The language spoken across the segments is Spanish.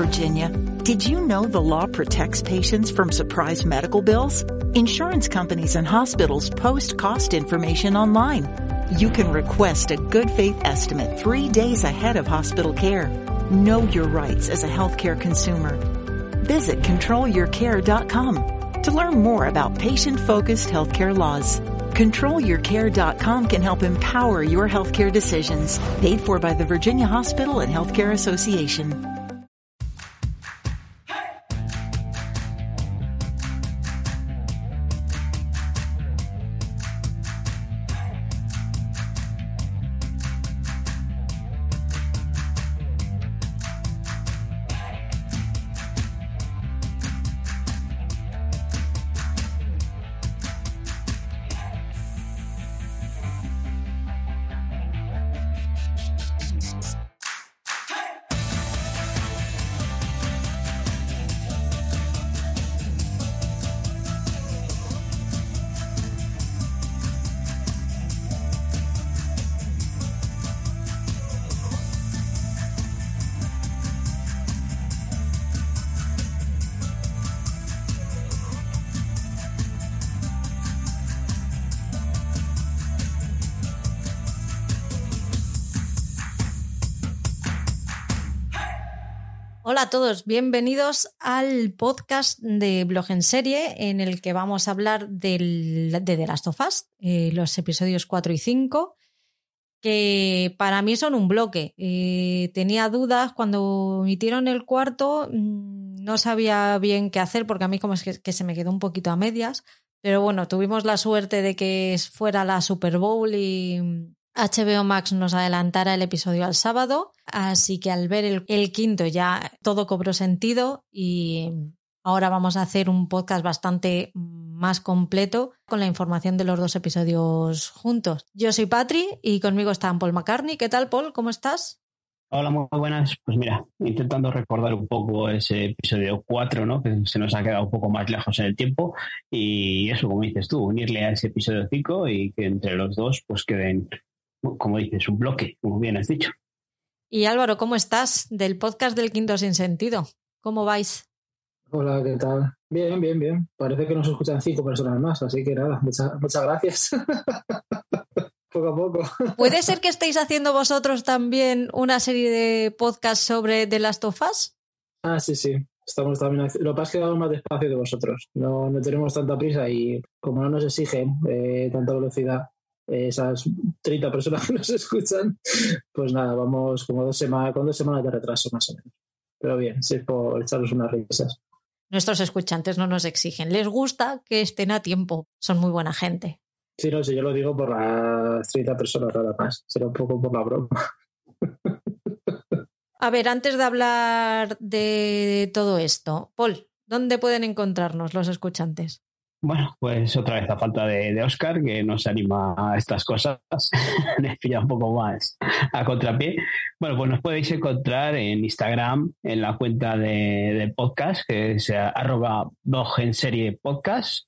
Virginia. Did you know the law protects patients from surprise medical bills? Insurance companies and hospitals post cost information online. You can request a good faith estimate three days ahead of hospital care. Know your rights as a healthcare consumer. Visit controlyourcare.com to learn more about patient-focused healthcare laws. ControlYourCare.com can help empower your healthcare decisions. Paid for by the Virginia Hospital and Healthcare Association. Todos, bienvenidos al podcast de Blog en Serie en el que vamos a hablar del, de The Last of Us, eh, los episodios 4 y 5, que para mí son un bloque. Eh, tenía dudas cuando emitieron el cuarto, mm, no sabía bien qué hacer porque a mí como es que se me quedó un poquito a medias, pero bueno, tuvimos la suerte de que fuera la Super Bowl y HBO Max nos adelantara el episodio al sábado, así que al ver el, quinto ya todo cobró sentido y ahora vamos a hacer un podcast bastante más completo con la información de los dos episodios juntos. Yo soy Patri y conmigo está Paul McCartney. ¿Qué tal, Paul? ¿Cómo estás? Hola, muy buenas. Pues mira, intentando recordar un poco ese episodio 4, ¿no? Que se nos ha quedado un poco más lejos en el tiempo. Y eso, como dices tú, unirle a ese episodio 5 y que entre los dos pues queden como dices, un bloque, como bien has dicho. Y Álvaro, ¿cómo estás del podcast del Quinto Sin Sentido? ¿Cómo vais? Hola, ¿qué tal? Bien, bien, bien. Parece que nos escuchan cinco personas más, así que nada, muchas, muchas gracias. poco a poco. ¿Puede ser que estéis haciendo vosotros también una serie de podcasts sobre The Last of Us? Ah, sí, sí. Estamos también Lo que pasa es que vamos más despacio de vosotros. No, no tenemos tanta prisa y como no nos exigen eh, tanta velocidad, esas 30 personas que nos escuchan, pues nada, vamos como dos semanas, con dos semanas de retraso más o menos. Pero bien, sí, por echaros unas risas. Nuestros escuchantes no nos exigen, les gusta que estén a tiempo, son muy buena gente. Sí, no, sí, yo lo digo por las 30 personas nada más, será un poco por la broma. A ver, antes de hablar de todo esto, Paul, ¿dónde pueden encontrarnos los escuchantes? Bueno, pues otra vez a falta de, Oscar, que nos anima a estas cosas, me pilla un poco más a contrapié. Bueno, pues nos podéis encontrar en Instagram, en la cuenta de, podcast, que es arroba blog en serie podcast,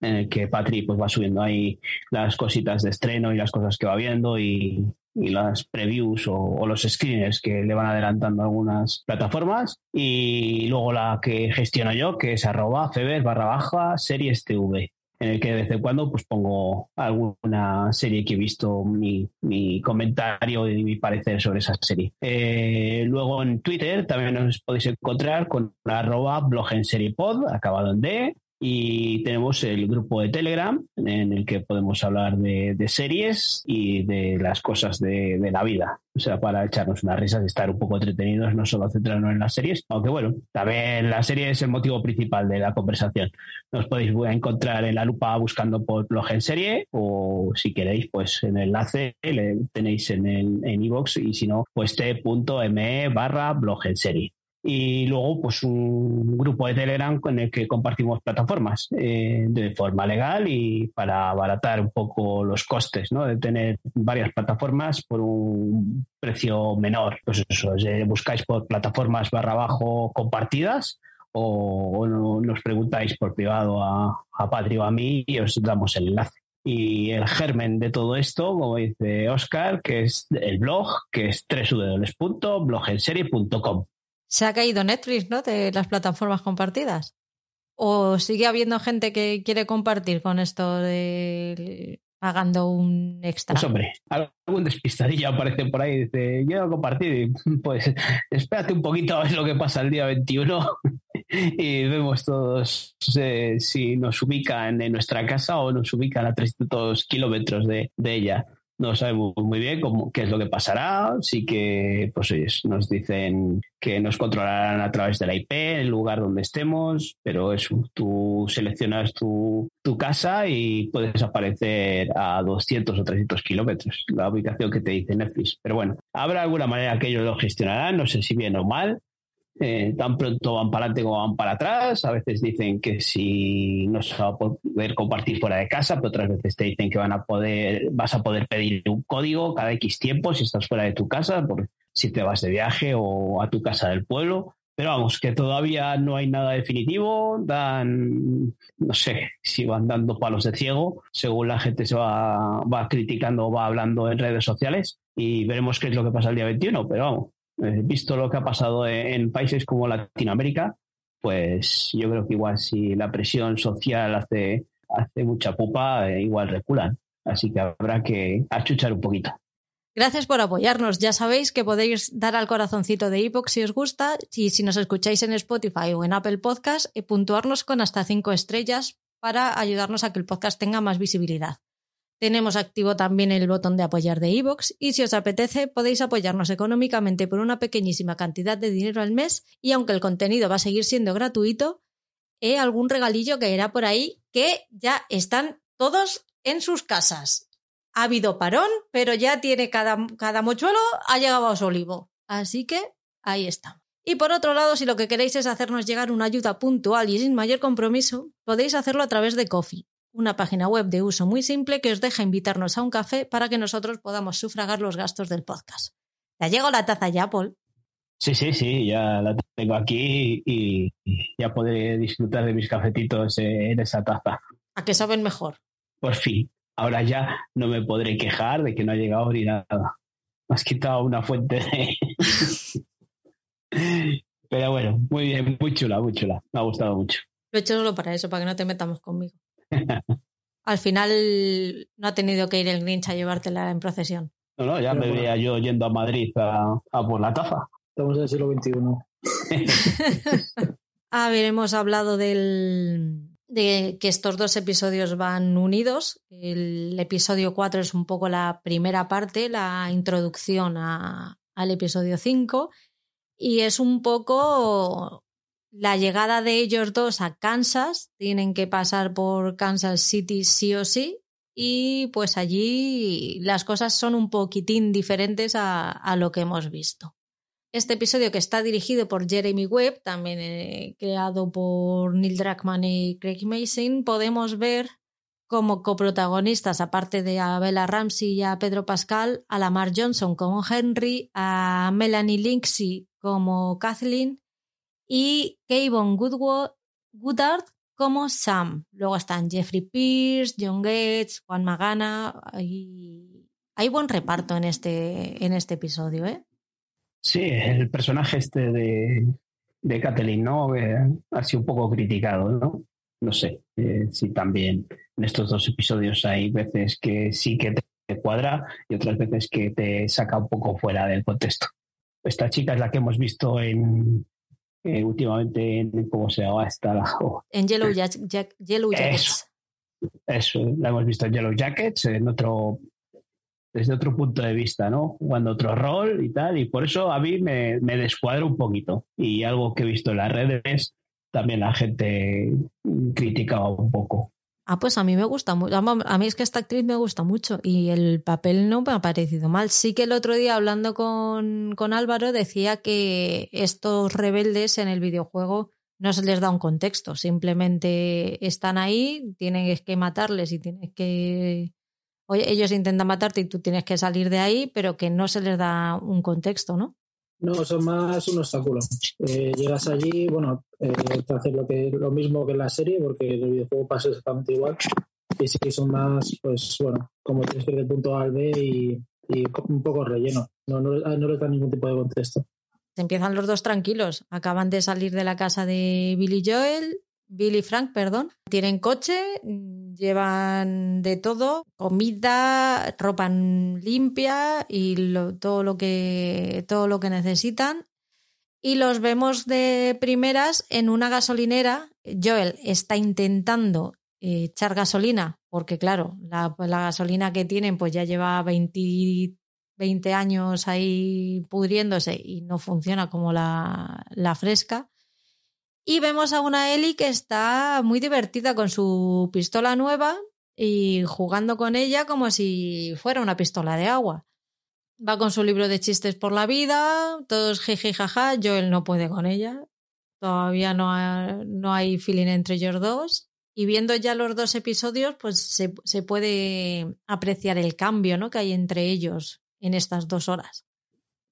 en el que Patri pues, va subiendo ahí las cositas de estreno y las cosas que va viendo y, y las previews o, los screeners que le van adelantando algunas plataformas. Y luego la que gestiono yo, que es arroba feber barra baja series TV en el que de vez en cuando pues pongo alguna serie que he visto mi, mi comentario y mi parecer sobre esa serie. Eh, luego en Twitter también nos podéis encontrar con arroba blog en serie pod, acabado en D, y tenemos el grupo de Telegram en el que podemos hablar de, series y de las cosas de, la vida. O sea, para echarnos unas risas y estar un poco entretenidos, no solo centrarnos en las series, aunque bueno, también la serie es el motivo principal de la conversación. Nos podéis encontrar en la lupa buscando por blog en serie o si queréis, pues en el enlace le tenéis en el en y si no, pues t.me barra blog en serie y luego pues un grupo de Telegram con el que compartimos plataformas eh, de forma legal y para abaratar un poco los costes ¿no? de tener varias plataformas por un precio menor. Pues eso, buscáis por plataformas barra abajo compartidas o, nos preguntáis por privado a, a Patri o a mí y os damos el enlace y el germen de todo esto, como dice Oscar, que es el blog, que es www.blogenserie.com. Se ha caído Netflix, ¿no? De las plataformas compartidas. ¿O sigue habiendo gente que quiere compartir con esto de pagando un extra? Pues hombre, algún despistadillo aparece por ahí y dice, quiero compartir. Pues espérate un poquito a ver lo que pasa el día 21 y vemos todos eh, si nos ubican en nuestra casa o nos ubican a 300 kilómetros de ella no sabemos muy bien cómo, qué es lo que pasará. Sí que pues nos dicen que nos controlarán a través de la IP, el lugar donde estemos, pero eso, tú seleccionas tu, tu casa y puedes aparecer a 200 o 300 kilómetros, la ubicación que te dice Netflix. Pero bueno, habrá alguna manera que ellos lo gestionarán, no sé si bien o mal, eh, tan pronto van para adelante como van para atrás. A veces dicen que si no se va a poder compartir fuera de casa, pero otras veces te dicen que van a poder, vas a poder pedir un código cada X tiempo si estás fuera de tu casa, por si te vas de viaje o a tu casa del pueblo. Pero vamos, que todavía no hay nada definitivo, dan, no sé si van dando palos de ciego, según la gente se va, va criticando o va hablando en redes sociales, y veremos qué es lo que pasa el día 21, pero vamos, eh, visto lo que ha pasado en, países como Latinoamérica, pues yo creo que igual si la presión social hace, hace mucha pupa, eh, igual reculan. Así que habrá que achuchar un poquito. Gracias por apoyarnos. Ya sabéis que podéis dar al corazoncito de iPox si os gusta y si nos escucháis en Spotify o en Apple Podcast, y puntuarnos con hasta cinco estrellas para ayudarnos a que el podcast tenga más visibilidad. Tenemos activo también el botón de apoyar de iVoox y si os apetece podéis apoyarnos económicamente por una pequeñísima cantidad de dinero al mes y aunque el contenido va a seguir siendo gratuito, he algún regalillo que era por ahí que ya están todos en sus casas. Ha habido parón, pero ya tiene cada, cada mochuelo, ha llegado a su olivo. Así que ahí está. Y por otro lado, si lo que queréis es hacernos llegar una ayuda puntual y sin mayor compromiso, podéis hacerlo a través de Coffee una página web de uso muy simple que os deja invitarnos a un café para que nosotros podamos sufragar los gastos del podcast. ¿Ya llegó la taza ya, Paul? Sí, sí, sí, ya la tengo aquí y ya podré disfrutar de mis cafetitos en esa taza. ¿A qué saben mejor? Por fin. Ahora ya no me podré quejar de que no ha llegado ni nada. Me has quitado una fuente de... Pero bueno, muy bien, muy chula, muy chula. Me ha gustado mucho. Lo he hecho solo para eso, para que no te metamos conmigo. Al final no ha tenido que ir el Grinch a llevártela en procesión. No, no, ya me veía yo yendo a Madrid a, por la taza. Estamos en el siglo XXI. a ver, hemos hablado del, de que estos dos episodios van unidos. El episodio 4 es un poco la primera parte, la introducción al episodio 5. Y es un poco la llegada de ellos dos a Kansas, tienen que pasar por Kansas City sí o sí, y pues allí las cosas son un poquitín diferentes a, lo que hemos visto. Este episodio que está dirigido por Jeremy Webb, también eh, creado por Neil Druckmann y Craig Mason, podemos ver como coprotagonistas, aparte de a Bella Ramsey y a Pedro Pascal, a Lamar Johnson como Henry, a Melanie Linksey como Kathleen y Kayvon Goodard como Sam. Luego están Jeffrey Pierce, John Gates, Juan Magana. Hay, hay buen reparto en este, en este episodio, ¿eh? Sí, el personaje este de, de Kathleen, ¿no? ha sido un poco criticado, ¿no? No sé eh, si también en estos dos episodios hay veces que sí que te cuadra y otras veces que te saca un poco fuera del contexto. Esta chica es la que hemos visto en, eh, últimamente en, ¿cómo se llama esta? La, En Yellow, Jackets. Eso, la hemos visto en Yellow Jackets, en otro, desde otro punto de vista, ¿no? Jugando otro rol y tal, y por eso a mí me, me descuadra un poquito. Y algo que he visto en las redes, también la gente criticaba un poco. Ah, pues a mí me gusta mucho. A mí es que esta actriz me gusta mucho y el papel no me ha parecido mal. Sí que el otro día hablando con, con Álvaro decía que estos rebeldes en el videojuego no se les da un contexto, simplemente están ahí, tienes que matarles y tienes que... Oye, ellos intentan matarte y tú tienes que salir de ahí, pero que no se les da un contexto, ¿no? No, son más un obstáculo. Eh, llegas allí, bueno, eh, te haces lo, que, lo mismo que en la serie, porque el videojuego pasa exactamente igual. Y sí que son más, pues bueno, como tienes que ir del punto A al B y, un poco relleno. No, no, no les da ningún tipo de contexto. empiezan los dos tranquilos. Acaban de salir de la casa de Billy Joel, Billy Frank, perdón. Tienen coche, llevan de todo, comida, ropa limpia y todo lo que todo lo que necesitan. Y los vemos de primeras en una gasolinera. Joel está intentando eh, echar gasolina, porque claro, la, gasolina que tienen pues ya lleva 20, 20 años ahí pudriéndose y no funciona como la, la fresca. Y vemos a una Ellie que está muy divertida con su pistola nueva y jugando con ella como si fuera una pistola de agua. Va con su libro de chistes por la vida, todos jeje jaja, Joel no puede con ella. Todavía no, no hay feeling entre ellos dos. Y viendo ya los dos episodios, pues se, se puede apreciar el cambio ¿no? que hay entre ellos en estas dos horas.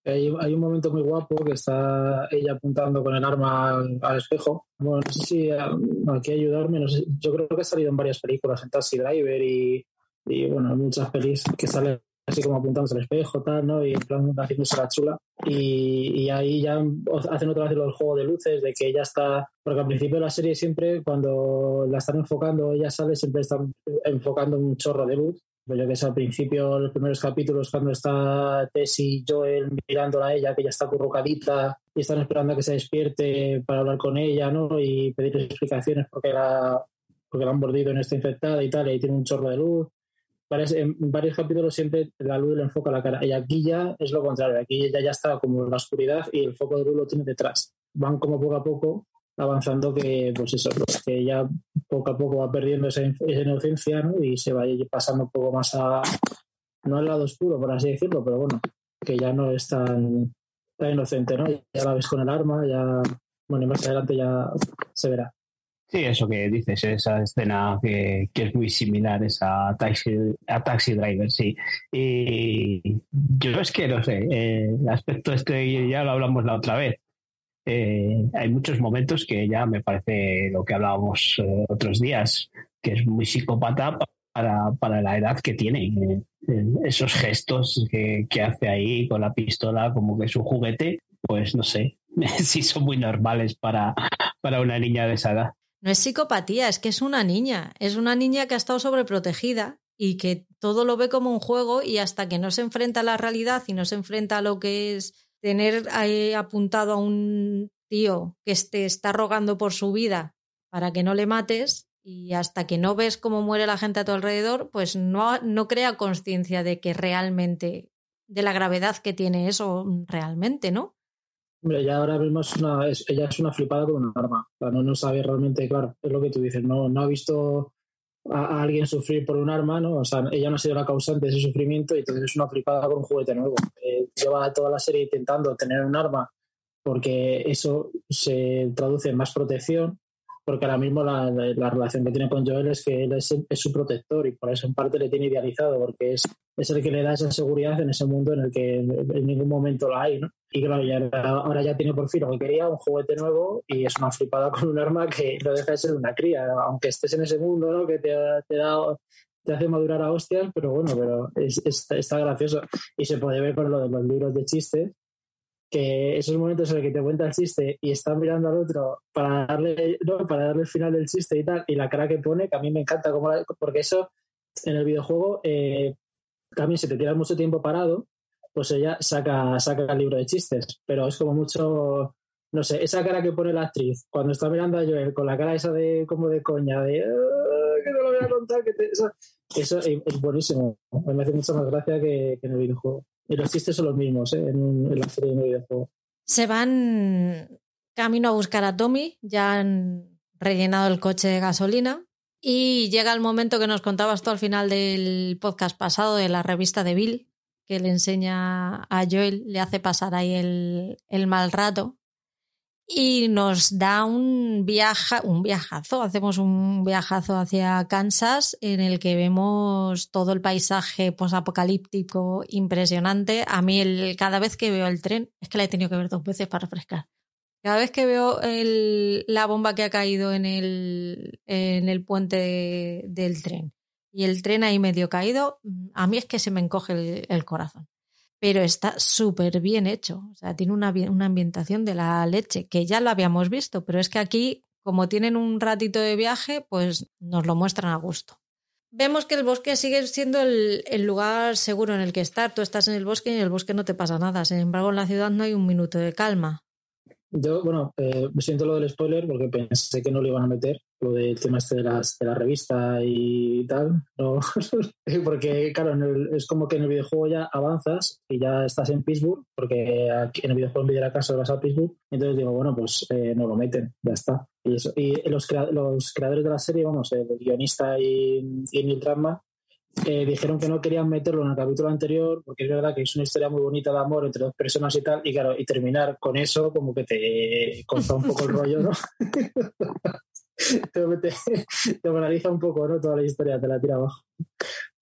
Hay, un momento muy guapo que está ella apuntando con el arma al, espejo. Bueno, no sé si aquí ayudarme, no sé, yo creo que ha salido en varias películas, en Taxi Driver y, y bueno, muchas pelis que sale así como apuntándose al espejo, tal, ¿no? Y en plan haciéndose la chula. Y, y, ahí ya hacen otra vez el juego de luces, de que ella está. Porque al principio de la serie siempre, cuando la están enfocando, ella sale, siempre están enfocando un chorro de luz. Yo que sé, al principio, los primeros capítulos, cuando está Tess y Joel mirándola a ella, que ya está currucadita y están esperando a que se despierte para hablar con ella, ¿no? Y pedirle explicaciones porque la, porque la han mordido en esta infectada y tal, y tiene un chorro de luz. En varios capítulos siempre la luz le enfoca la cara. Y aquí ya es lo contrario. Aquí ya, ya está como en la oscuridad y el foco de luz lo tiene detrás. Van como poco a poco avanzando que, pues eso, que ya poco a poco va perdiendo esa, inocencia y se va pasando un poco más a, no al lado oscuro, por así decirlo, pero bueno, que ya no es tan, inocente, ¿no? Ya la ves con el arma, ya, bueno, más adelante ya se verá. Sí, eso que dices, esa escena que, que es muy similar a Taxi, a Taxi Driver, sí. Y yo es que no sé, eh, el aspecto este ya lo hablamos la otra vez. Eh, hay muchos momentos que ya me parece lo que hablábamos eh, otros días, que es muy psicópata para, para la edad que tiene. Eh, esos gestos que, que, hace ahí con la pistola como que es un juguete, pues no sé si son muy normales para, para una niña de esa edad. No es psicopatía, es que es una niña. Es una niña que ha estado sobreprotegida y que todo lo ve como un juego y hasta que no se enfrenta a la realidad y no se enfrenta a lo que es tener ahí apuntado a un tío que te está rogando por su vida para que no le mates y hasta que no ves cómo muere la gente a tu alrededor, pues no, no crea conciencia de que realmente, de la gravedad que tiene eso realmente, ¿no? Hombre, ya ahora mismo es una, ella es una flipada con un arma. O sea, no, no sabe realmente, claro, es lo que tú dices, no, no ha visto a, alguien sufrir por un arma, ¿no? O sea, ella no ha sido la causante de ese sufrimiento y entonces es una flipada con un juguete nuevo. Eh, lleva toda la serie intentando tener un arma porque eso se traduce en más protección, porque ahora mismo la, la, relación que tiene con Joel es que él es, su protector y por eso en parte le tiene idealizado, porque es, es el que le da esa seguridad en ese mundo en el que en ningún momento la hay, ¿no? Y claro, ya, ahora ya tiene por fin lo que quería, un juguete nuevo y es una flipada con un arma que no deja de ser una cría, aunque estés en ese mundo, ¿no? Que te, te da te hace madurar a hostias, pero bueno, pero es, está gracioso. Y se puede ver con lo de los libros de chistes, que esos momentos en los que te cuenta el chiste y está mirando al otro para darle, no, para darle el final del chiste y tal, y la cara que pone, que a mí me encanta, como porque eso en el videojuego eh, también si te tiras mucho tiempo parado, pues ella saca, saca el libro de chistes, pero es como mucho, no sé, esa cara que pone la actriz cuando está mirando a Joel con la cara esa de como de coña, de ah, que no lo voy a contar, que eso, es, buenísimo, me hace mucha más gracia que, en el videojuego. Y los chistes son los mismos ¿eh? en, la serie de videojuego. Se van camino a buscar a Tommy, ya han rellenado el coche de gasolina y llega el momento que nos contabas tú al final del podcast pasado de la revista de Bill, que le enseña a Joel, le hace pasar ahí el, el mal rato y nos da un viaje, un viajazo, hacemos un viajazo hacia Kansas en el que vemos todo el paisaje posapocalíptico impresionante. A mí el, cada vez que veo el tren, es que la he tenido que ver dos veces para refrescar. Cada vez que veo la bomba que ha caído en el, en el puente del tren y el tren ahí medio caído, a mí es que se me encoge el, el corazón. pero está súper bien hecho. O sea, tiene una, una ambientación de la leche, que ya lo habíamos visto, pero es que aquí, como tienen un ratito de viaje, pues nos lo muestran a gusto. Vemos que el bosque sigue siendo el, el, lugar seguro en el que estar. Tú estás en el bosque y en el bosque no te pasa nada. Sin embargo, en la ciudad no hay un minuto de calma. Yo, bueno, eh, siento lo del spoiler porque pensé que no lo iban a meter, lo del tema este de, las, de la revista y tal. No, porque, claro, es como que en el videojuego ya avanzas y ya estás en Pittsburgh, porque aquí en el videojuego en la casa vas a Pittsburgh. Entonces digo, bueno, pues eh, no lo meten, ya está. Y, eso. y los, los creadores de la serie, vamos, el guionista y, y Neil eh, dijeron que no querían meterlo en el capítulo anterior porque es verdad que es una historia muy bonita de amor entre dos personas y tal, y claro, y terminar con eso como que te corta un poco el rollo, ¿no? te, te, moraliza un poco, ¿no? Toda la historia, te la tira abajo.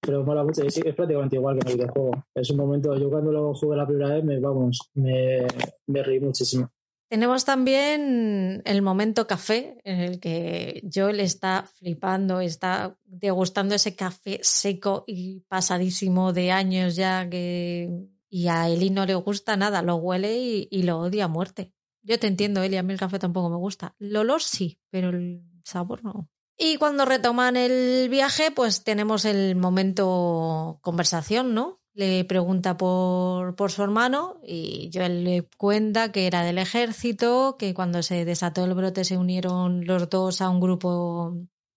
Pero mola mucho, es, es, prácticamente igual que en el videojuego. Es un momento, yo cuando lo jugué la primera vez, me, vamos, me, me reí muchísimo. Tenemos también el momento café en el que Joel está flipando, está degustando ese café seco y pasadísimo de años ya que y a Eli no le gusta nada, lo huele y, y, lo odia a muerte. Yo te entiendo, Eli, a mí el café tampoco me gusta. El olor sí, pero el sabor no. Y cuando retoman el viaje, pues tenemos el momento conversación, ¿no? le pregunta por, por, su hermano y Joel le cuenta que era del ejército, que cuando se desató el brote se unieron los dos a un grupo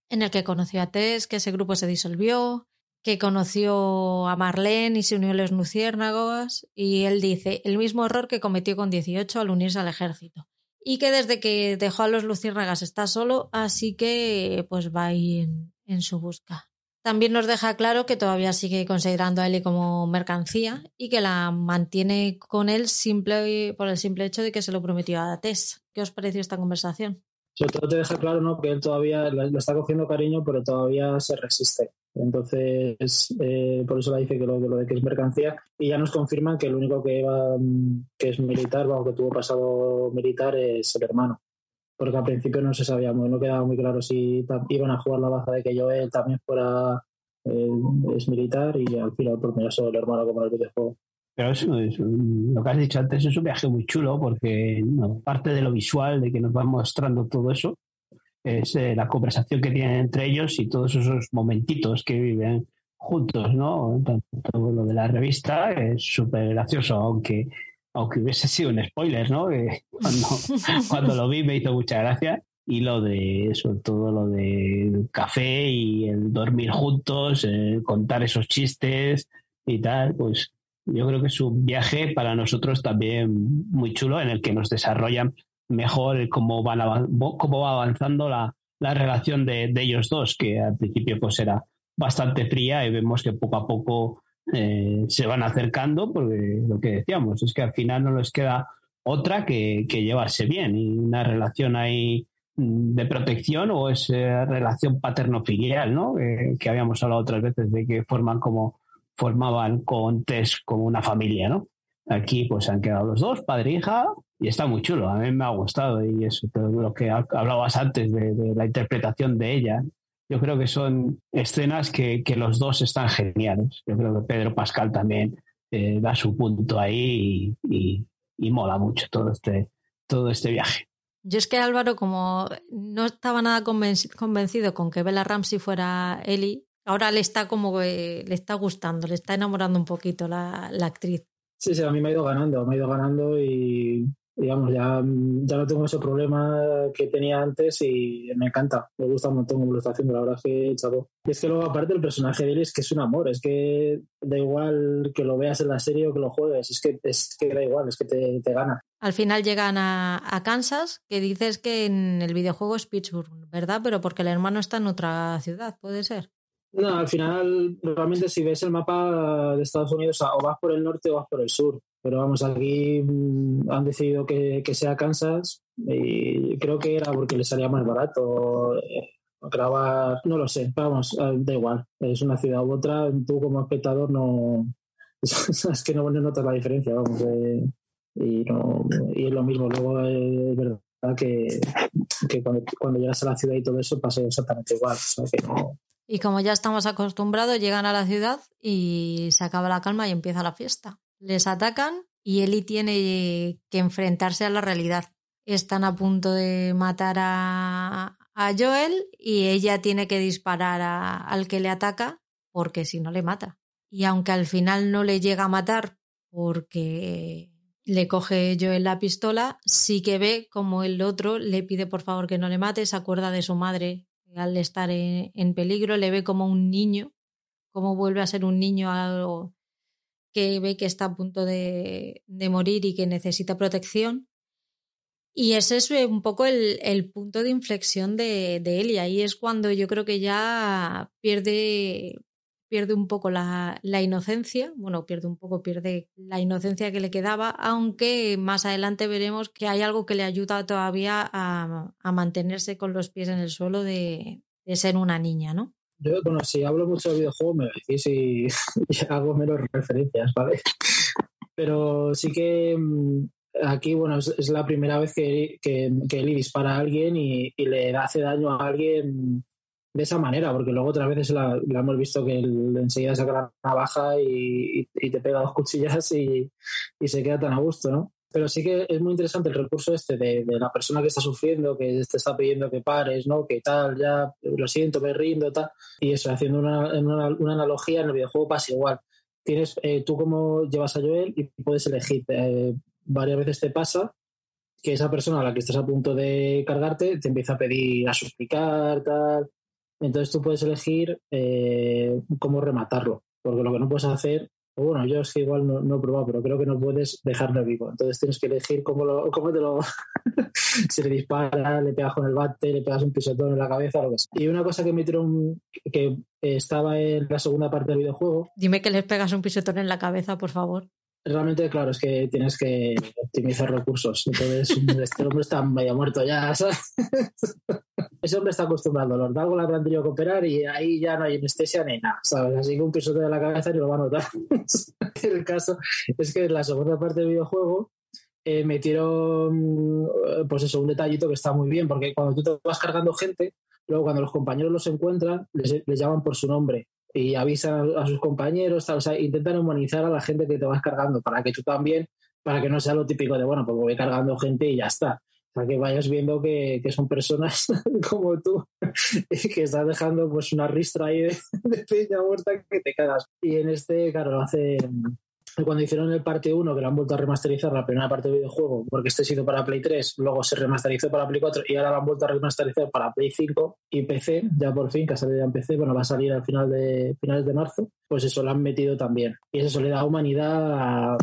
en el que conoció a Tess, que ese grupo se disolvió, que conoció a Marlene y se unió a los luciérnagos y él dice el mismo error que cometió con 18 al unirse al ejército y que desde que dejó a los luciérnagas está solo, así que pues va ahí en, en su busca. También nos deja claro que todavía sigue considerando a Ellie como mercancía y que la mantiene con él simple, por el simple hecho de que se lo prometió a Tess. ¿Qué os pareció esta conversación? Sobre todo te deja claro ¿no? que él todavía le está cogiendo cariño, pero todavía se resiste. Entonces, eh, por eso le dice que lo, lo, de que es mercancía. Y ya nos confirman que el único que, va, que es militar, o que tuvo pasado militar, es el hermano porque al principio no se sabía muy, no quedaba muy claro si iban a jugar la baza de que Joel también fuera eh, es militar y al final por mira solo el hermano como el videojuego. Pero eso es, lo que has dicho antes es un viaje muy chulo porque parte de lo visual, de que nos van mostrando todo eso, es eh, la conversación que tienen entre ellos y todos esos momentitos que viven juntos, ¿no? Todo lo de la revista es súper gracioso, aunque aunque hubiese sido un spoiler, ¿no? cuando, cuando lo vi me hizo mucha gracia. Y lo de, sobre todo lo de café y el dormir juntos, el contar esos chistes y tal, pues yo creo que es un viaje para nosotros también muy chulo en el que nos desarrollan mejor cómo, van cómo va avanzando la, la relación de, de, ellos dos, que al principio pues era bastante fría y vemos que poco a poco eh, se van acercando, porque lo que decíamos es que al final no les queda otra que, que llevarse bien y una relación ahí mm, de protección o esa relación paterno-filial, ¿no? Eh, que habíamos hablado otras veces de que forman como formaban con Tess como una familia, ¿no? Aquí pues han quedado los dos, padre e hija, y está muy chulo, a mí me ha gustado y eso, todo lo que hablabas antes de, de la interpretación de ella, yo creo que son escenas que, que, los dos están geniales. Yo creo que Pedro Pascal también eh, da su punto ahí y, y, y, mola mucho todo este, todo este viaje. Yo es que Álvaro, como no estaba nada convencido con que Bella Ramsey fuera Ellie, ahora le está como le está gustando, le está enamorando un poquito la, la actriz. Sí, sí, a mí me ha ido ganando, me ha ido ganando y digamos, ya, ya no tengo ese problema que tenía antes y me encanta, me gusta un montón como lo está haciendo, la verdad que chavo. Y es que luego aparte el personaje de él es que es un amor, es que da igual que lo veas en la serie o que lo juegues, es que, es que da igual, es que te, te gana. Al final llegan a, a, Kansas, que dices que en el videojuego es Pittsburgh, ¿verdad? Pero porque el hermano está en otra ciudad, ¿puede ser? No, al final, realmente si ves el mapa de Estados Unidos, o vas por el norte o vas por el sur. Pero vamos, aquí mm, han decidido que, que sea Kansas y creo que era porque les salía más barato eh, grabar, no lo sé, vamos, eh, da igual, es una ciudad u otra, tú como espectador no, es que no, notas la diferencia, vamos, eh, y, no, y es lo mismo, luego es verdad que, que cuando, cuando, llegas a la ciudad y todo eso pasa exactamente igual, o sea que no, y como ya estamos acostumbrados, llegan a la ciudad y se acaba la calma y empieza la fiesta les atacan y Ellie tiene que enfrentarse a la realidad. Están a punto de matar a, a Joel y ella tiene que disparar al que le ataca porque si no le mata. Y aunque al final no le llega a matar porque le coge Joel la pistola, sí que ve como el otro le pide por favor que no le mate, se acuerda de su madre al estar en, peligro, le ve como un niño, como vuelve a ser un niño algo que ve que está a punto de, de morir y que necesita protección. Y ese es un poco el, punto de inflexión de, de, él. Y ahí es cuando yo creo que ya pierde, pierde un poco la, inocencia, bueno, pierde un poco, pierde la inocencia que le quedaba, aunque más adelante veremos que hay algo que le ayuda todavía a, mantenerse con los pies en el suelo de, ser una niña, ¿no? Yo, bueno, si hablo mucho de videojuegos me decís y, y hago menos referencias, ¿vale? Pero sí que mm, aquí, bueno, es, la primera vez que, que, Eli dispara a alguien y, le hace daño a alguien de esa manera, porque luego otras veces la, hemos visto que enseguida saca la navaja y, te pega dos cuchillas y, se queda tan a gusto, ¿no? Pero sí que es muy interesante el recurso este de, la persona que está sufriendo, que te está pidiendo que pares, ¿no? Que tal, ya lo siento, me rindo, tal. Y eso, haciendo una, una, analogía, en el videojuego pasa igual. Tienes, eh, tú como llevas a Joel y puedes elegir eh, varias veces te pasa que esa persona a la que estás a punto de cargarte te empieza a pedir, a suplicar, tal. Entonces tú puedes elegir eh, cómo rematarlo, porque lo que no puedes hacer, bueno, yo es que igual no, he probado, pero creo que no puedes dejarlo vivo. Entonces tienes que elegir cómo, lo, te lo. si le dispara, le pegas con el bate, le pegas un pisotón en la cabeza, lo que sea. Y una cosa que me metieron, que estaba en la segunda parte del videojuego. Dime que les pegas un pisotón en la cabeza, por favor realmente, claro, es que tienes que optimizar recursos. Entonces, este hombre está medio muerto ya, Ese hombre está acostumbrado al dolor. De algo le habrán tenido que operar y ahí ya no hay anestesia ni nada, ¿sabes? Así que un pisote de la cabeza ni lo va a notar. El caso es que en la segunda parte del videojuego eh, metieron, pues eso, un detallito que está muy bien, porque cuando tú te vas cargando gente, luego cuando los compañeros los encuentran, les llaman por su nombre y avisan a sus compañeros, o sea, intentan humanizar a la gente que te vas cargando para que tú también, para que no sea lo típico de, bueno, pues voy cargando gente y ya está. Para que vayas viendo que, son personas como tú que estás dejando pues una ristra ahí de, de peña muerta que te cagas. Y en este, claro, lo hacen cuando hicieron el parte 1, que lo han vuelto a remasterizar la primera parte del videojuego, porque este ha sido para Play 3, luego se remasterizó para Play 4 y ahora lo han vuelto a remasterizar para Play 5 y PC, ya por fin, que ha salido en PC, bueno, va a salir al final de finales de marzo, pues eso lo han metido también. Y eso le da humanidad a,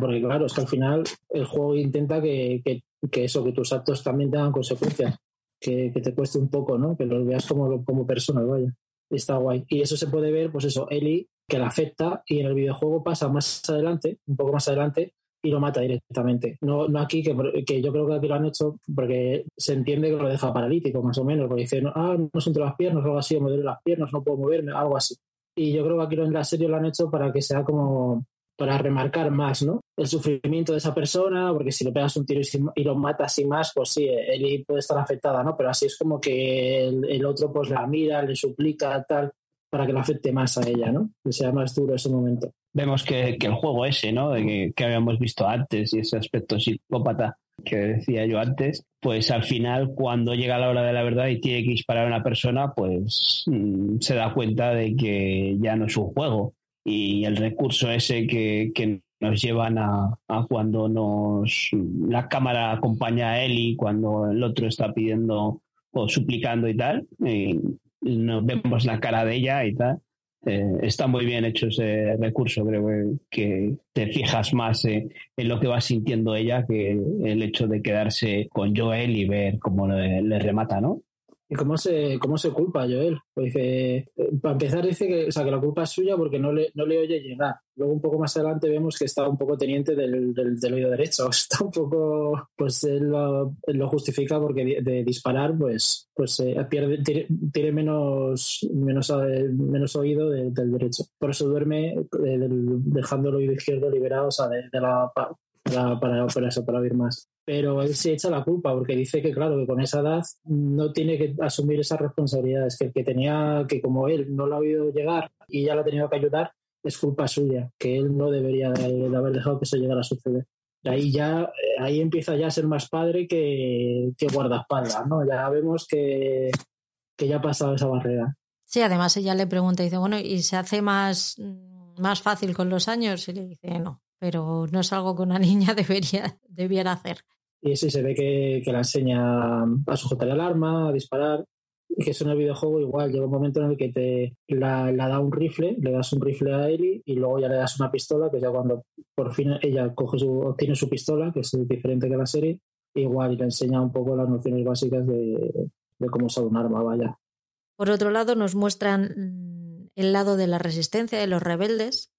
porque claro, es que al final el juego intenta que, que, eso, que tus actos también tengan consecuencias, que, que, te cueste un poco, ¿no? Que los veas como, como persona, vaya. Está guay. Y eso se puede ver, pues eso, Eli que la afecta y en el videojuego pasa más adelante, un poco más adelante, y lo mata directamente. No, no aquí, que, que, yo creo que aquí lo han hecho porque se entiende que lo deja paralítico, más o menos, porque dice, ah, no siento las piernas, algo así, me duelen las piernas, no puedo moverme, algo así. Y yo creo que aquí en la serie lo han hecho para que sea como para remarcar más, ¿no? El sufrimiento de esa persona, porque si le pegas un tiro y, lo matas y más, pues sí, él puede estar afectada, ¿no? Pero así es como que el, el otro pues la mira, le suplica, tal para que lo afecte más a ella, ¿no? Que sea más duro ese momento. Vemos que, el juego ese, ¿no? De que, habíamos visto antes y ese aspecto psicópata que decía yo antes, pues al final cuando llega la hora de la verdad y tiene que disparar a una persona, pues mm, se da cuenta de que ya no es un juego. Y el recurso ese que, nos llevan a, cuando nos la cámara acompaña a y cuando el otro está pidiendo o suplicando y tal, eh, no vemos la cara de ella y tal. Eh, está muy bien hecho ese recurso, creo que te fijas más en lo que va sintiendo ella que el hecho de quedarse con Joel y ver cómo le remata, ¿no? ¿Y cómo se, cómo se culpa Joel? Pues dice, eh, para empezar dice que, o sea, que la culpa es suya porque no le, no le oye llegar. Luego un poco más adelante vemos que está un poco teniente del, del, oído derecho. Está un poco, pues él lo, justifica porque de, disparar, pues, pues eh, pierde, tiene, menos, menos, eh, menos oído del derecho. Por eso duerme dejando el oído izquierdo liberado, o sea, de, la, para, para, para, eso, para oír más pero él se echa la culpa porque dice que, claro, que con esa edad no tiene que asumir esas responsabilidades, que el que tenía, que como él no lo ha oído llegar y ya lo ha tenido que ayudar, es culpa suya, que él no debería de, haber dejado que eso llegara a suceder. Ahí ya, eh, ahí empieza ya a ser más padre que, que guardaespaldas, ¿no? Ya vemos que, que ya ha pasado esa barrera. Sí, además ella le pregunta y dice, bueno, ¿y se hace más, más fácil con los años? Y le dice, no, pero no es algo que una niña debería, debiera hacer. Y sí, se ve que, que la enseña a sujetar el arma, a disparar y que eso en el videojuego igual llega un momento en el que te la, da un rifle, le das un rifle a Ellie y luego ya le das una pistola, que ya cuando por fin ella coge su, obtiene su pistola, que es diferente que la serie, igual y le enseña un poco las nociones básicas de, cómo usar un arma, vaya. Por otro lado, nos muestran el lado de la resistencia de los rebeldes.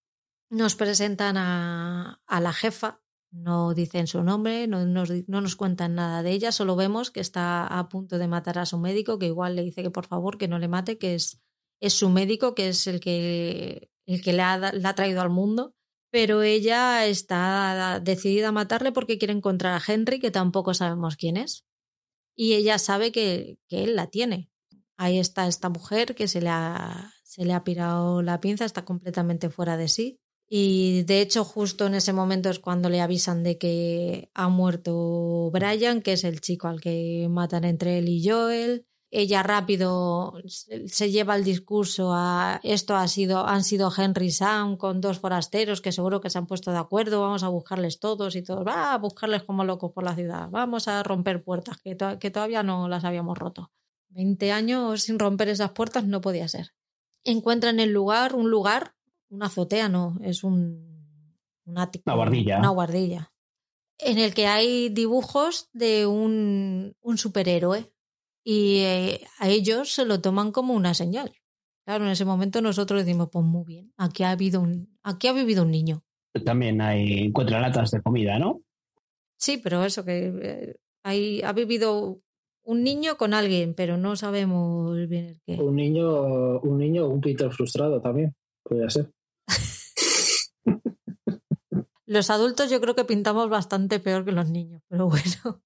Nos presentan a, la jefa, no dicen su nombre, no nos, no nos, cuentan nada de ella, solo vemos que está a punto de matar a su médico, que igual le dice que por favor que no le mate, que es, es su médico, que es el que, el que le, ha, ha traído al mundo. Pero ella está decidida a matarle porque quiere encontrar a Henry, que tampoco sabemos quién es. Y ella sabe que, que él la tiene. Ahí está esta mujer que se le, ha, se le ha pirado la pinza, está completamente fuera de sí y de hecho, justo en ese momento es cuando le avisan de que ha muerto Brian, que es el chico al que matan entre él y Joel. Ella rápido se lleva el discurso a esto ha sido, han sido Henry Sam con dos forasteros que seguro que se han puesto de acuerdo, vamos a buscarles todos y todos, va a buscarles como locos por la ciudad, vamos a romper puertas que, que todavía no las habíamos roto. Veinte años sin romper esas puertas no podía ser. Encuentran el lugar, un lugar una azotea no, es un, ático. Una guardilla. Una guardilla. En el que hay dibujos de un, un superhéroe y eh, a ellos se lo toman como una señal. Claro, en ese momento nosotros decimos, pues muy bien, aquí ha, habido un, aquí ha vivido un niño. También hay encuentra latas de comida, ¿no? Sí, pero eso, que eh, hay, ha vivido un niño con alguien, pero no sabemos bien el qué. Un niño, un niño, un Peter frustrado también, podría ser. Los adultos yo creo que pintamos bastante peor que los niños, pero bueno.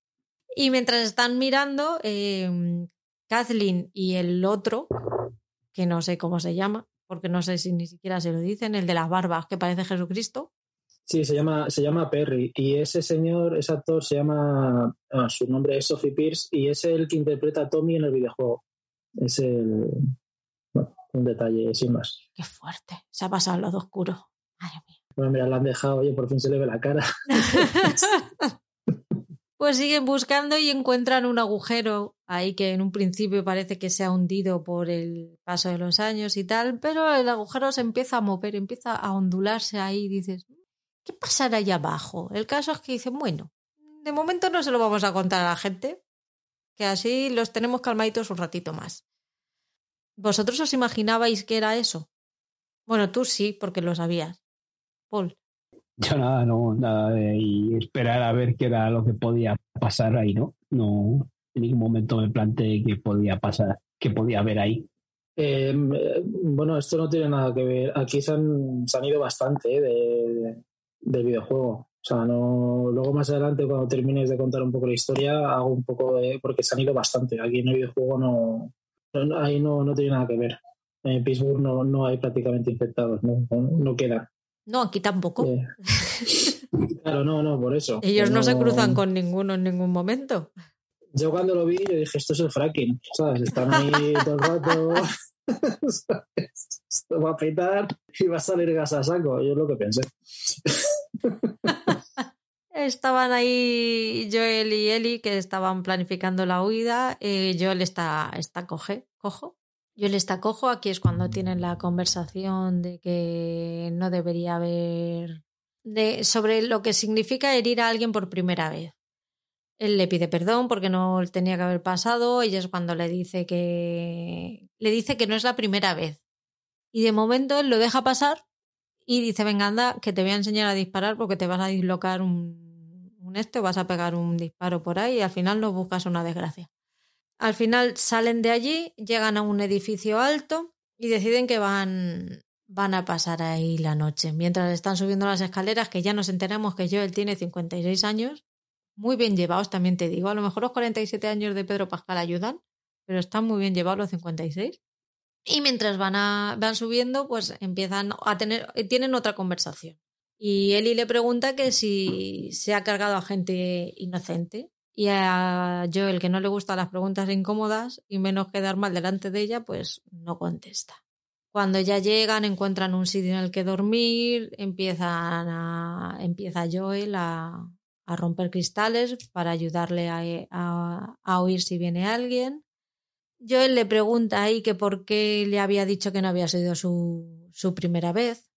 Y mientras están mirando, eh, Kathleen y el otro, que no sé cómo se llama, porque no sé si ni siquiera se lo dicen, el de las barbas, que parece Jesucristo. Sí, se llama, se llama Perry. Y ese señor, ese actor, se llama. Ah, su nombre es Sophie Pierce y es el que interpreta a Tommy en el videojuego. Es el. Un detalle sin más. Qué fuerte. Se ha pasado al lado oscuro. Madre mía. Bueno, mira, la han dejado, oye, por fin se le ve la cara. pues siguen buscando y encuentran un agujero ahí que en un principio parece que se ha hundido por el paso de los años y tal, pero el agujero se empieza a mover, empieza a ondularse ahí y dices, ¿qué pasará allá abajo? El caso es que dicen, bueno, de momento no se lo vamos a contar a la gente, que así los tenemos calmaditos un ratito más. ¿Vosotros os imaginabais que era eso? Bueno, tú sí, porque lo sabías. Paul. Yo nada, no, nada de y esperar a ver qué era lo que podía pasar ahí, ¿no? No, en ningún momento me planteé qué podía pasar, qué podía haber ahí. Em, eh, bueno, esto no tiene nada que ver. Aquí se han, se han ido bastante eh, de, del videojuego. O sea, no, luego más adelante, cuando termines de contar un poco la historia, hago un poco de. porque se han ido bastante. Aquí en el videojuego no. Ahí no, no tiene nada que ver. En Pittsburgh no, no hay prácticamente infectados, no, no, quedan. No, aquí tampoco. claro, no, no, por eso. Ellos no, se cruzan con ninguno en ningún momento. Yo cuando lo vi, yo dije, esto es el fracking, ¿sabes? Están ahí todo el rato, Esto va a petar y va a salir gas a saco. Yo es lo que pensé. Estaban ahí Joel y Eli que estaban planificando la huida. Eh, Joel está, está coge, cojo yo les cojo, aquí es cuando tienen la conversación de que no debería haber. De, sobre lo que significa herir a alguien por primera vez. Él le pide perdón porque no tenía que haber pasado. Ella es cuando le dice que. Le dice que no es la primera vez. Y de momento él lo deja pasar y dice: Venga, anda, que te voy a enseñar a disparar porque te vas a dislocar un, un este, vas a pegar un disparo por ahí y al final no buscas una desgracia. Al final salen de allí, llegan a un edificio alto y deciden que van, van a pasar ahí la noche. Mientras están subiendo las escaleras, que ya nos enteramos que Joel tiene 56 años, muy bien llevados también te digo. A lo mejor los 47 años de Pedro Pascal ayudan, pero están muy bien llevados los 56. Y mientras van, a, van subiendo, pues empiezan a tener, tienen otra conversación. Y Eli le pregunta que si se ha cargado a gente inocente. Y a Joel, que no le gustan las preguntas incómodas y menos quedar mal delante de ella, pues no contesta. Cuando ya llegan, encuentran un sitio en el que dormir, empiezan a, empieza Joel a, a romper cristales para ayudarle a, a, a, oír si viene alguien. Joel le pregunta ahí que por qué le había dicho que no había sido su, su primera vez.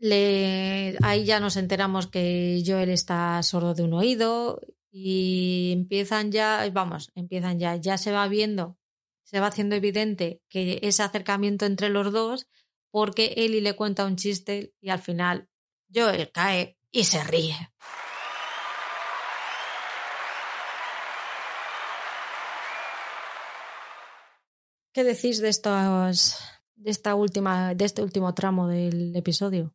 Ahí ya nos enteramos que Joel está sordo de un oído y empiezan ya, vamos, empiezan ya, ya se va viendo, se va haciendo evidente que ese acercamiento entre los dos porque Eli le cuenta un chiste y al final Joel cae y se ríe. ¿Qué decís de estos, de esta última, de este último tramo del episodio?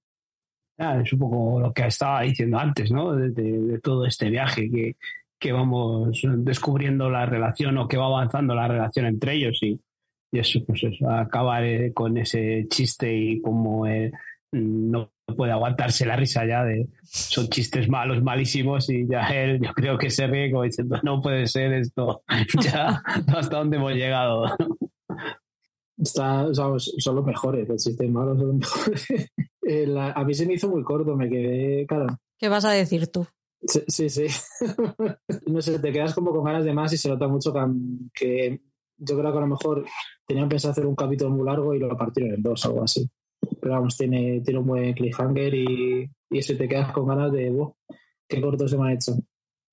Es un poco lo que estaba diciendo antes, ¿no? De, todo este viaje que, que, vamos descubriendo la relación o que va avanzando la relación entre ellos y, y eso, pues eso, acabar eh, con ese chiste y como eh, no puede aguantarse la risa ya de son chistes malos, malísimos y ya él yo creo que se ve como diciendo no puede ser esto, ya hasta dónde hemos llegado. Está, son los mejores, los chistes malos son los mejores. La, a mí se me hizo muy corto, me quedé, claro. ¿Qué vas a decir tú? Sí, sí. sí. no sé, te quedas como con ganas de más y se nota mucho que, que, yo creo que a lo mejor tenían pensado hacer un capítulo muy largo y lo partieron en dos o algo así. Pero vamos, tiene, tiene un buen cliffhanger y, y eso te quedas con ganas de, wow, qué corto se me ha hecho.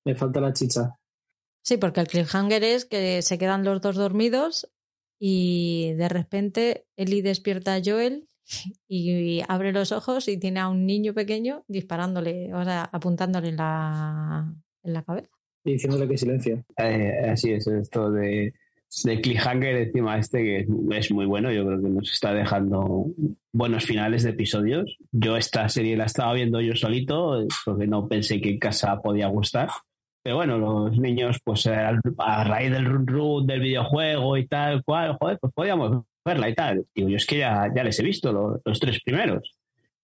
Me falta la chicha. Sí, porque el cliffhanger es que se quedan los dos dormidos y de repente Eli despierta a Joel y abre los ojos y tiene a un niño pequeño disparándole, o sea, apuntándole en la, en la cabeza. Y diciéndole que silencio. Eh, así es, esto de, de cliffhanger encima este que es, muy bueno, yo creo que nos está dejando buenos finales de episodios. Yo esta serie la estaba viendo yo solito porque no pensé que en casa podía gustar. Pero bueno, los niños, pues a raíz del run run del videojuego y tal cual, joder, pues podíamos verla y tal. Digo, yo es que ya, ya les he visto los, tres primeros.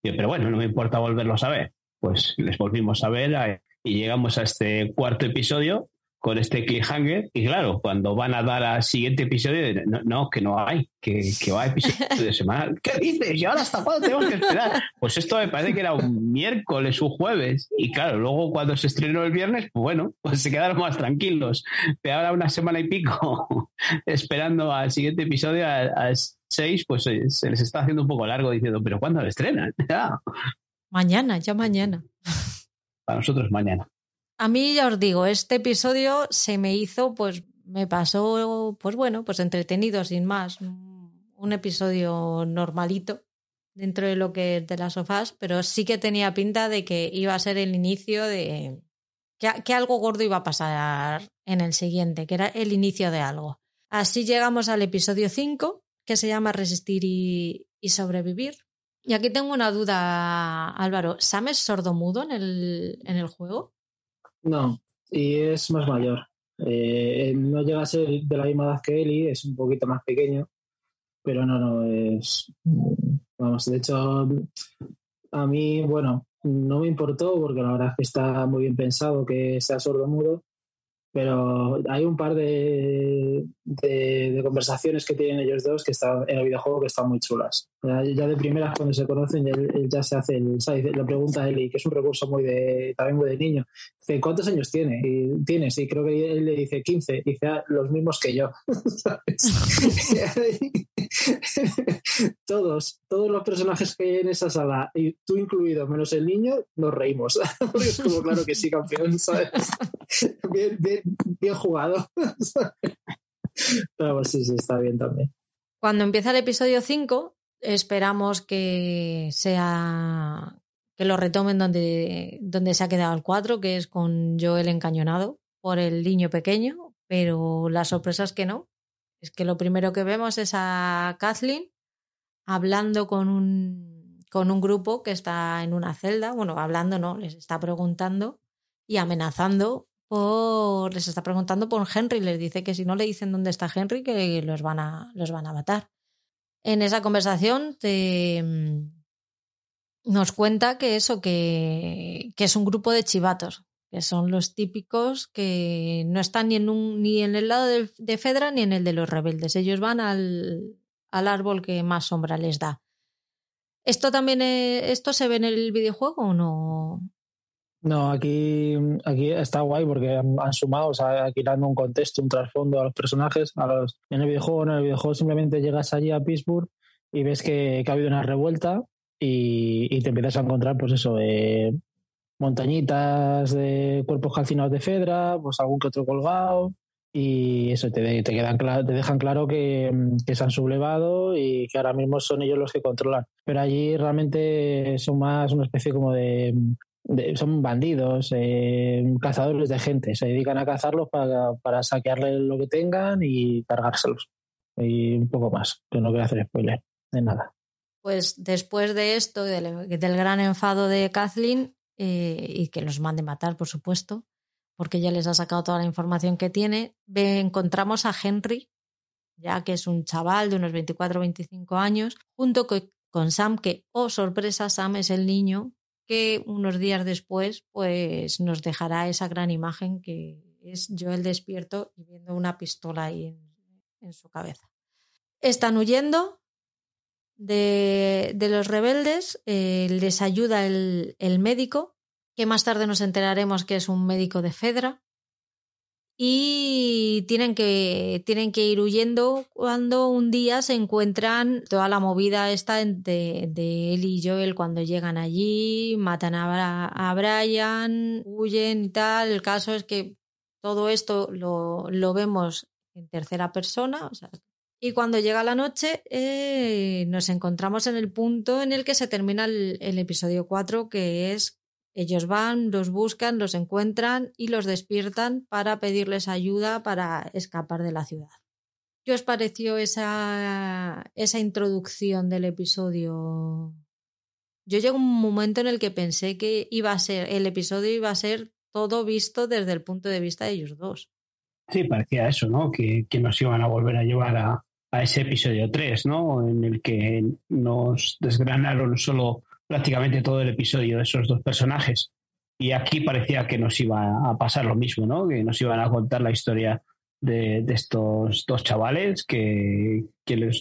Digo, pero bueno, no me importa volverlos a ver. Pues les volvimos a ver y llegamos a este cuarto episodio con este cliffhanger y claro, cuando van a dar al siguiente episodio, no, no que no hay, que, que va a episodio de semana. ¿Qué dices? ¿Y ahora hasta cuándo tenemos que esperar? Pues esto me parece que era un miércoles, un jueves. Y claro, luego cuando se estrenó el viernes, pues bueno, pues se quedaron más tranquilos. Pero ahora una semana y pico esperando al siguiente episodio, al 6, pues se, les está haciendo un poco largo diciendo, pero ¿cuándo lo estrenan? Mañana, ya mañana. Para nosotros mañana. A mí ya os digo, este episodio se me hizo, pues me pasó, pues bueno, pues entretenido, sin más. Un episodio normalito dentro de lo que es de las sofás, pero sí que tenía pinta de que iba a ser el inicio de que, algo gordo iba a pasar en el siguiente, que era el inicio de algo. Así llegamos al episodio 5, que se llama Resistir y, y sobrevivir. Y aquí tengo una duda, Álvaro. ¿Sam es sordomudo en el, en el juego? No, y es más mayor. Eh, no llega a ser de la misma edad que Eli, es un poquito más pequeño, pero no, no, es. Vamos, de hecho, a mí, bueno, no me importó porque la verdad es que está muy bien pensado que sea sordo mudo, pero hay un par de, de, conversaciones que tienen ellos dos que están en el videojuego que están muy chulas. Ya, ya de primeras cuando se conocen él ya se hace el, le pregunta a Eli, que es un recurso muy de también muy de niño. Dice, ¿cuántos años tiene? Y, tienes? Y creo que él le dice 15. Y dice, ah, los mismos que yo. todos, todos los personajes que hay en esa sala, y tú incluido, menos el niño, nos reímos. Es como, claro que sí, campeón, ¿sabes? Bien, bien, bien jugado. Pero sí, sí, está bien también. Cuando empieza el episodio 5, esperamos que sea que lo retomen donde, donde se ha quedado el 4, que es con Joel encañonado por el niño pequeño, pero la sorpresa es que no. Es que lo primero que vemos es a Kathleen hablando con un, con un grupo que está en una celda, bueno, hablando no, les está preguntando y amenazando por, les está preguntando por Henry, les dice que si no le dicen dónde está Henry, que los van a, los van a matar. En esa conversación te, nos cuenta que eso, que, que es un grupo de chivatos, que son los típicos que no están ni en, un, ni en el lado de, Fedra ni en el de los rebeldes. Ellos van al, al árbol que más sombra les da. ¿Esto también esto se ve en el videojuego o no? No, aquí, aquí está guay porque han, sumado, o sea, aquí dando un contexto, un trasfondo a los personajes. A en el videojuego, en el videojuego simplemente llegas allí a Pittsburgh y ves que, que ha habido una revuelta y, te empiezas a encontrar, pues eso, eh, montañitas de cuerpos calcinados de Fedra, pues algún que otro colgado, y eso te, te, quedan te dejan claro que, se han sublevado y que ahora mismo son ellos los que controlan. Pero allí realmente son más una especie como de... son bandidos, eh, cazadores de gente, se dedican a cazarlos para, para saquearle lo que tengan y cargárselos. Y un poco más, que no voy a hacer spoiler de nada pues después de esto, del, gran enfado de Kathleen, eh, y que los mande matar, por supuesto, porque ya les ha sacado toda la información que tiene, encontramos a Henry, ya que es un chaval de unos 24 o 25 años, junto con Sam, que, oh sorpresa, Sam es el niño que unos días después pues nos dejará esa gran imagen que es yo el despierto y viendo una pistola ahí en su cabeza. Están huyendo, de, los rebeldes, eh, les ayuda el, médico, que más tarde nos enteraremos que es un médico de Fedra. Y tienen que, tienen que ir huyendo cuando un día se encuentran toda la movida esta de, de él y Joel cuando llegan allí, matan a, a Brian, huyen y tal. El caso es que todo esto lo, lo vemos en tercera persona, o sea, y cuando llega la noche, eh, nos encontramos en el punto en el que se termina el, episodio 4, que es ellos van, los buscan, los encuentran y los despiertan para pedirles ayuda para escapar de la ciudad. ¿Qué os pareció esa, esa introducción del episodio? Yo llego a un momento en el que pensé que iba a ser, el episodio iba a ser todo visto desde el punto de vista de ellos dos. Sí, parecía eso, ¿no? Que nos iban a volver a llevar a, a ese episodio 3, ¿no? En el que nos desgranaron solo prácticamente todo el episodio de esos dos personajes. Y aquí parecía que nos iba a pasar lo mismo, ¿no? Que nos iban a contar la historia de, estos dos chavales que,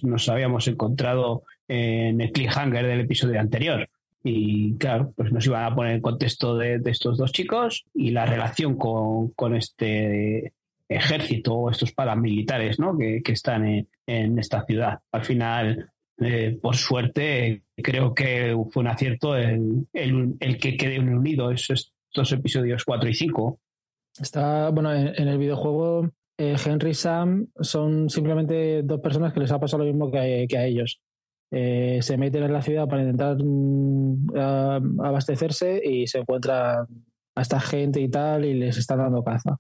nos habíamos encontrado en el cliffhanger del episodio anterior. Y claro, pues nos iban a poner en contexto de, estos dos chicos y la relación con, con este ejército o estos paramilitares ¿no? que, están en, esta ciudad. Al final, eh, por suerte, creo que fue un acierto el, el, que quede unido esos, estos episodios 4 y 5. Está, bueno, en, el videojuego eh, Henry y Sam son simplemente dos personas que les ha pasado lo mismo que a, ellos. Eh, se meten en la ciudad para intentar mm, abastecerse y se encuentran a esta gente y tal y les están dando caza.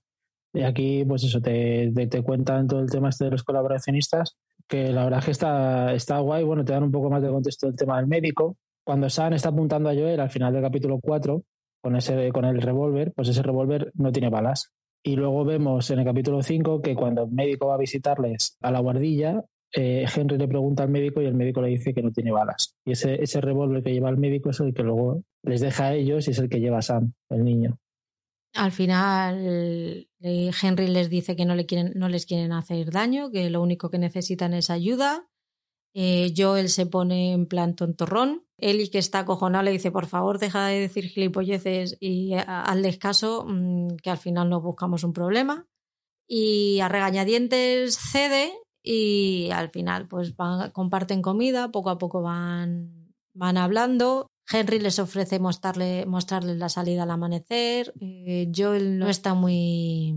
Y aquí, pues eso, te, te, cuentan todo el tema este de los colaboracionistas, que la verdad es que está, está guay. Bueno, te dan un poco más de contexto del tema del médico. Cuando Sam está apuntando a Joel al final del capítulo 4, con, ese, con el revólver, pues ese revólver no tiene balas. Y luego vemos en el capítulo 5 que cuando el médico va a visitarles a la guardilla, eh, Henry le pregunta al médico y el médico le dice que no tiene balas. Y ese, ese revólver que lleva el médico es el que luego les deja a ellos y es el que lleva a Sam, el niño. Al final, eh, Henry les dice que no, le quieren, no les quieren hacer daño, que lo único que necesitan es ayuda. Eh, Joel se pone en plan tontorrón. Eli, que está acojonado, le dice: Por favor, deja de decir gilipolleces y al descaso, mm, que al final nos buscamos un problema. Y a regañadientes cede y al final, pues comparten comida, poco a poco van, van hablando. Henry les ofrece mostrarle, mostrarles la salida al amanecer. Eh, Joel no está muy,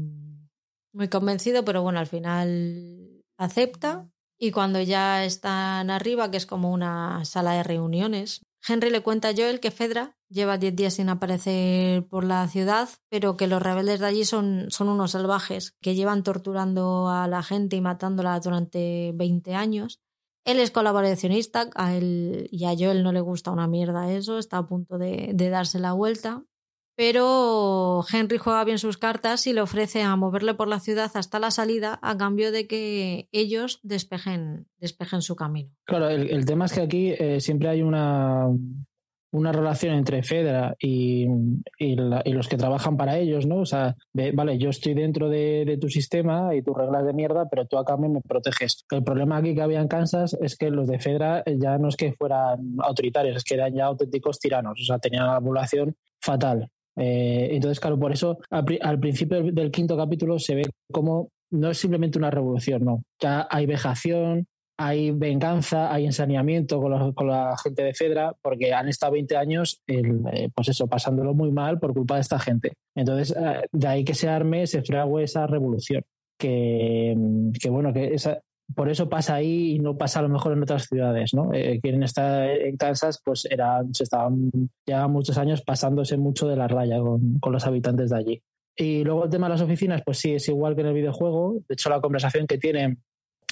muy convencido, pero bueno, al final acepta. Y cuando ya están arriba, que es como una sala de reuniones, Henry le cuenta a Joel que Fedra lleva 10 días sin aparecer por la ciudad, pero que los rebeldes de allí son, son unos salvajes que llevan torturando a la gente y matándola durante 20 años él es colaboracionista, a él y a Joel no le gusta una mierda eso, está a punto de, darse la vuelta. pero Henry juega bien sus cartas y le ofrece a moverle por la ciudad hasta la salida a cambio de que ellos despejen, despejen su camino. Claro, el, tema es que aquí eh, siempre hay una, una relación entre Fedra y, los que trabajan para ellos, ¿no? O sea, vale, yo estoy dentro de, tu sistema y tus reglas de mierda, pero tú a cambio me proteges. El problema aquí que había en Kansas es que los de Fedra ya no es que fueran autoritarios, es que eran ya auténticos tiranos, o sea, tenían la población fatal. Eh, entonces, claro, por eso al, principio del, quinto capítulo se ve como no es simplemente una revolución, no. Ya hay vejación, hay venganza, hay ensaneamiento con, la gente de Fedra, porque han estado 20 años, eh, pues eso, pasándolo muy mal por culpa de esta gente. Entonces, eh, de ahí que se arme, se frague esa revolución. Que, que bueno, que esa, por eso pasa ahí y no pasa a lo mejor en otras ciudades, ¿no? Eh, quien está en Kansas, pues era, se estaban ya muchos años pasándose mucho de la raya con, con, los habitantes de allí. Y luego el tema de las oficinas, pues sí, es igual que en el videojuego. De hecho, la conversación que tiene,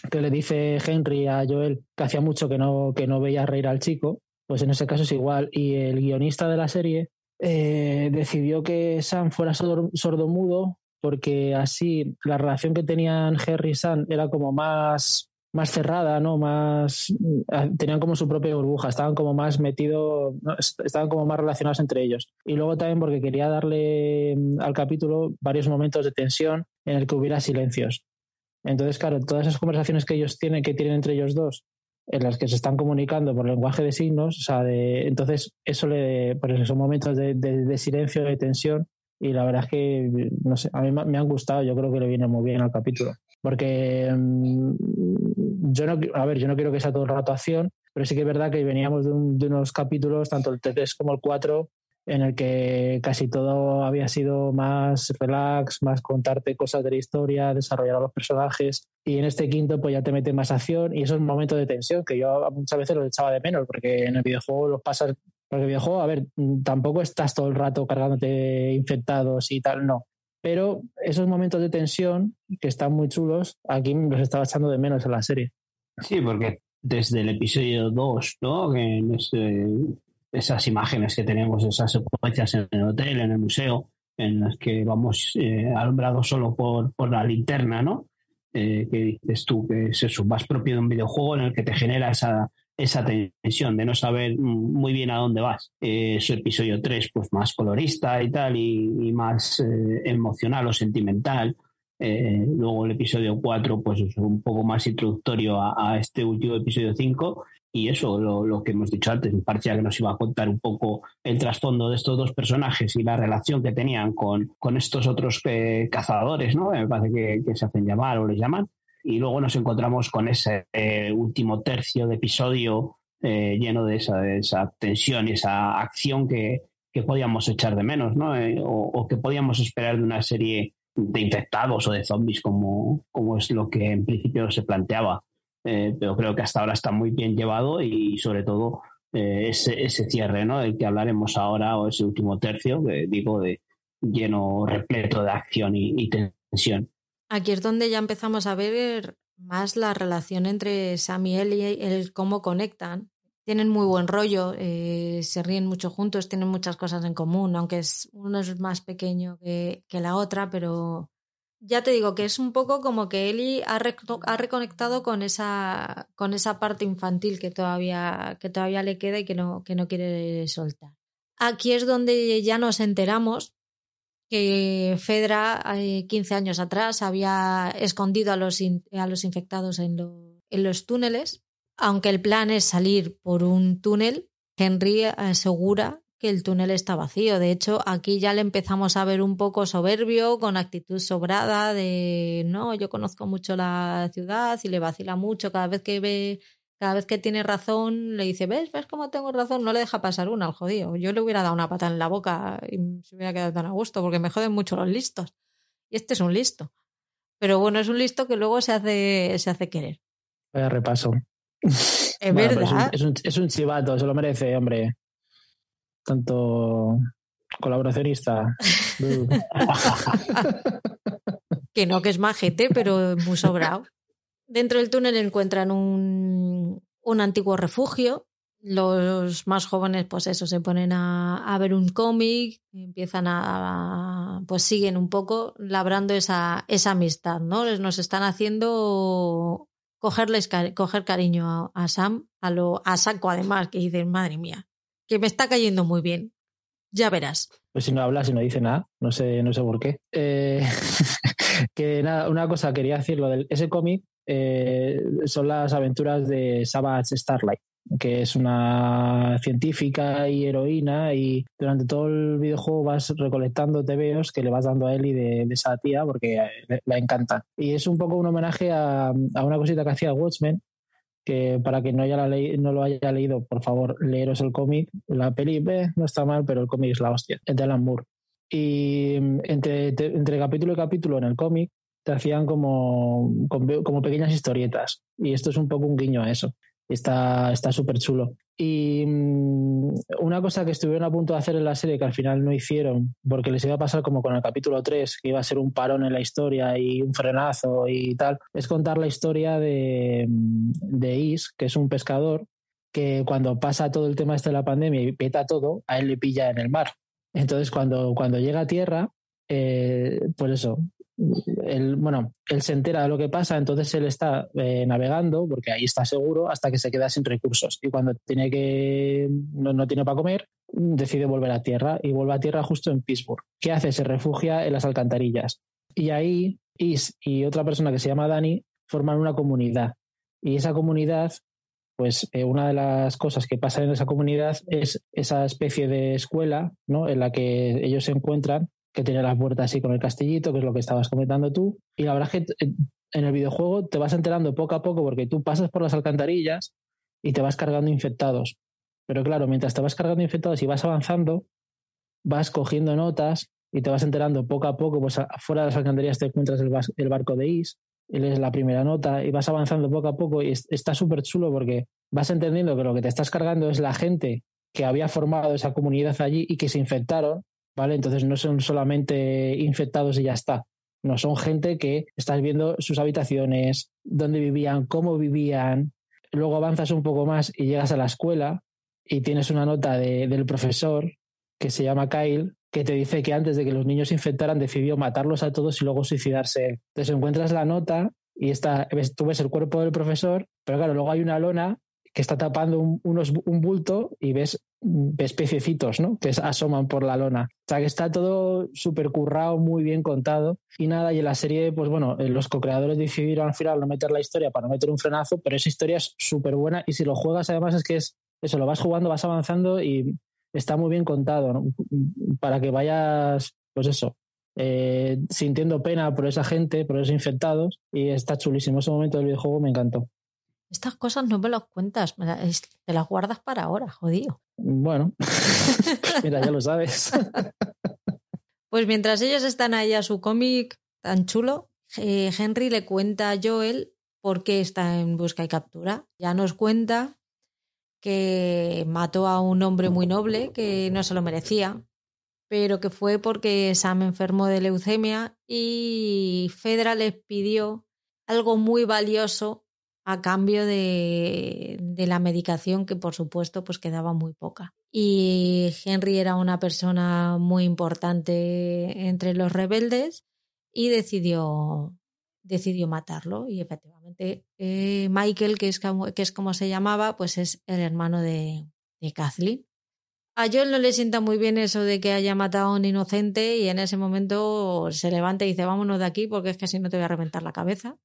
que le dice Henry a Joel que hacía mucho que no, que no veía reír al chico, pues en ese caso es igual. Y el guionista de la serie eh, decidió que Sam fuera sordo-mudo porque así la relación que tenían Harry y Sam era como más, más cerrada, ¿no? Más mm, tenían como su propia burbuja, estaban como más metidos, estaban como más relacionados entre ellos. Y luego también porque quería darle mm, al capítulo varios momentos de tensión en el que hubiera silencios. Entonces, claro, todas esas conversaciones que ellos tienen, que tienen entre ellos dos, en las que se están comunicando por lenguaje de signos, o sea, de, entonces eso le, por son momentos de, de silencio, de tensión, y la verdad es que, no sé, a mí me han gustado, yo creo que le viene muy bien al capítulo. Porque mm, yo no, a ver, yo no quiero que sea todo el rato acción, pero sí que es verdad que veníamos de, unos capítulos, tanto el 3 como el 4, en el que casi todo había sido más relax, más contarte cosas de la historia, desarrollar a los personajes. Y en este quinto, pues ya te mete más acción y esos momentos de tensión que yo muchas veces los echaba de menos, porque en el videojuego los pasas porque el videojuego, a ver, tampoco estás todo el rato cargándote infectados y tal, no. Pero esos momentos de tensión, que están muy chulos, aquí los estaba echando de menos en la serie. Sí, porque desde el episodio 2, ¿no? Que esas imágenes que tenemos, esas secuencias en el hotel, en el museo, en las que vamos eh, alumbrados solo por, por, la linterna, ¿no? Eh, que dices tú que es eso, más propio de un videojuego en el que te genera esa, esa tensión de no saber muy bien a dónde vas. Eh, su episodio 3, pues más colorista y tal, y, más eh, emocional o sentimental. Eh, luego el episodio 4, pues es un poco más introductorio a, este último episodio 5. Y eso, lo, que hemos dicho antes, me parecía que nos iba a contar un poco el trasfondo de estos dos personajes y la relación que tenían con, con estos otros cazadores, ¿no? Me parece que, que se hacen llamar o les llaman y luego nos encontramos con ese eh, último tercio de episodio eh, lleno de esa, tensión y esa acción que, podíamos echar de menos, ¿no? Eh, o, que podíamos esperar de una serie de infectados o de zombies, como, como es lo que en principio se planteaba. Pero creo que hasta ahora está muy bien llevado y sobre todo ese, ese, cierre, ¿no? Del que hablaremos ahora, o ese último tercio, que digo, de lleno, repleto de acción y tensión. Aquí es donde ya empezamos a ver más la relación entre Sam y él y el cómo conectan. Tienen muy buen rollo, eh, se ríen mucho juntos, tienen muchas cosas en común, aunque es, uno es más pequeño que, la otra, pero ya te digo que es un poco como que Eli ha, ha, reconectado con esa, con esa parte infantil que todavía, que todavía le queda y que no, que no quiere soltar. Aquí es donde ya nos enteramos que Fedra, 15 años atrás, había escondido a los, a los infectados en, en los túneles. Aunque el plan es salir por un túnel, Henry asegura que el túnel está vacío. De hecho, aquí ya le empezamos a ver un poco soberbio, con actitud sobrada de, no, yo conozco mucho la ciudad y le vacila mucho cada vez que ve cada vez que tiene razón le dice, ¿ves? ¿Ves cómo tengo razón? No le deja pasar una al jodido. Yo le hubiera dado una pata en la boca y se hubiera quedado tan a gusto porque me joden mucho los listos. Y este es un listo. Pero bueno, es un listo que luego se hace, se hace querer. Vaya repaso. Es verdad. Es un, es, un, chivato, se lo merece, hombre. Tanto colaboracionista. que no, que es majete, pero muy sobrado. Dentro del túnel encuentran un, un antiguo refugio los más jóvenes, pues eso, se ponen a, ver un cómic, empiezan a, pues siguen un poco labrando esa, esa amistad, ¿no? Nos están haciendo cogerles, coger cariño a, Sam, a lo, a Saco además, que dicen, madre mía, que me está cayendo muy bien. Ya verás. Pues si no habla, si no dice nada, no sé, no sé por qué. Eh, que nada, una cosa quería decirlo del ese cómic eh, son las aventuras de Savage Starlight que es una científica y heroína y durante todo el videojuego vas recolectando tebeos que le vas dando a Ellie de, esa tía porque la encantan. Y es un poco un homenaje a, a una cosita que hacía Watchmen, que para quien no, haya la no lo haya leído, por favor, leeros el cómic. La peli eh, no está mal, pero el cómic es la hostia, es de Alan Moore. Y mm, entre, entre capítulo y capítulo en el cómic te hacían como, como pequeñas historietas. Y esto es un poco un guiño a eso. Está súper chulo. Y mm, una cosa que estuvieron a punto de hacer en la serie que al final no hicieron, porque les iba a pasar como con el capítulo 3, que iba a ser un parón en la historia y un frenazo y tal, es contar la historia de, mm, de Is, que es un pescador que cuando pasa todo el tema este de la pandemia y peta todo, a él le pilla en el mar. Entonces, cuando, cuando llega a tierra, eh, pues eso, él, bueno, él se entera de lo que pasa, entonces él está eh, navegando, porque ahí está seguro, hasta que se queda sin recursos. Y cuando tiene que, no, tiene para comer, decide volver a tierra y vuelve a tierra justo en Pittsburgh. ¿Qué hace? Se refugia en las alcantarillas. Y ahí Is y otra persona que se llama Dani forman una comunidad. Y esa comunidad, pues eh, una de las cosas que pasa en esa comunidad es esa especie de escuela ¿no? en la que ellos se encuentran que tiene las puertas así con el castillito, que es lo que estabas comentando tú. Y la verdad es que eh, en el videojuego te vas enterando poco a poco porque tú pasas por las alcantarillas y te vas cargando infectados. Pero claro, mientras te vas cargando infectados y vas avanzando, vas cogiendo notas y te vas enterando poco a poco, pues afuera de las alcantarillas te encuentras el, barco de Is, él es la primera nota y vas avanzando poco a poco y está súper chulo porque vas entendiendo que lo que te estás cargando es la gente que había formado esa comunidad allí y que se infectaron ¿vale? Entonces no son solamente infectados y ya está. No, son gente que estás viendo sus habitaciones, dónde vivían, cómo vivían. Luego avanzas un poco más y llegas a la escuela y tienes una nota del profesor que se llama Kyle, que te dice que antes de que los niños se infectaran decidió matarlos a todos y luego suicidarse. Entonces encuentras la nota y está, tú ves el cuerpo del profesor, pero claro, luego hay una lona que está tapando un, unos, un bulto y ves, ves pececitos, ¿no? Que asoman por la lona. O sea, que está todo súper currado, muy bien contado. Y nada, y en la serie, pues bueno, eh, los co-creadores decidieron al final no meter la historia para no meter un frenazo, pero esa historia es súper buena y si lo juegas además es que es eso, lo vas jugando, vas avanzando y está muy bien contado, Para que vayas, pues eso, eh, sintiendo pena por esa gente, por esos infectados, y está chulísimo. Ese momento del videojuego me encantó. Estas cosas no me las cuentas, te las guardas para ahora, jodido. Bueno, mira, ya lo sabes. Pues mientras ellos están ahí a su cómic tan chulo, eh, Henry le cuenta a Joel por qué está en busca y captura. Ya nos cuenta que mató a un hombre muy noble que no se lo merecía, pero que fue porque Sam enfermó de leucemia y Fedra les pidió algo muy valioso a cambio de, la medicación que por supuesto pues quedaba muy poca. Y Henry era una persona muy importante entre los rebeldes y decidió, decidió matarlo y efectivamente eh, Michael, que es, como, que es como se llamaba, pues es el hermano de, de Kathleen. A Joel no le sienta muy bien eso de que haya matado a un inocente y en ese momento se levanta y dice vámonos de aquí porque es que así no te voy a reventar la cabeza.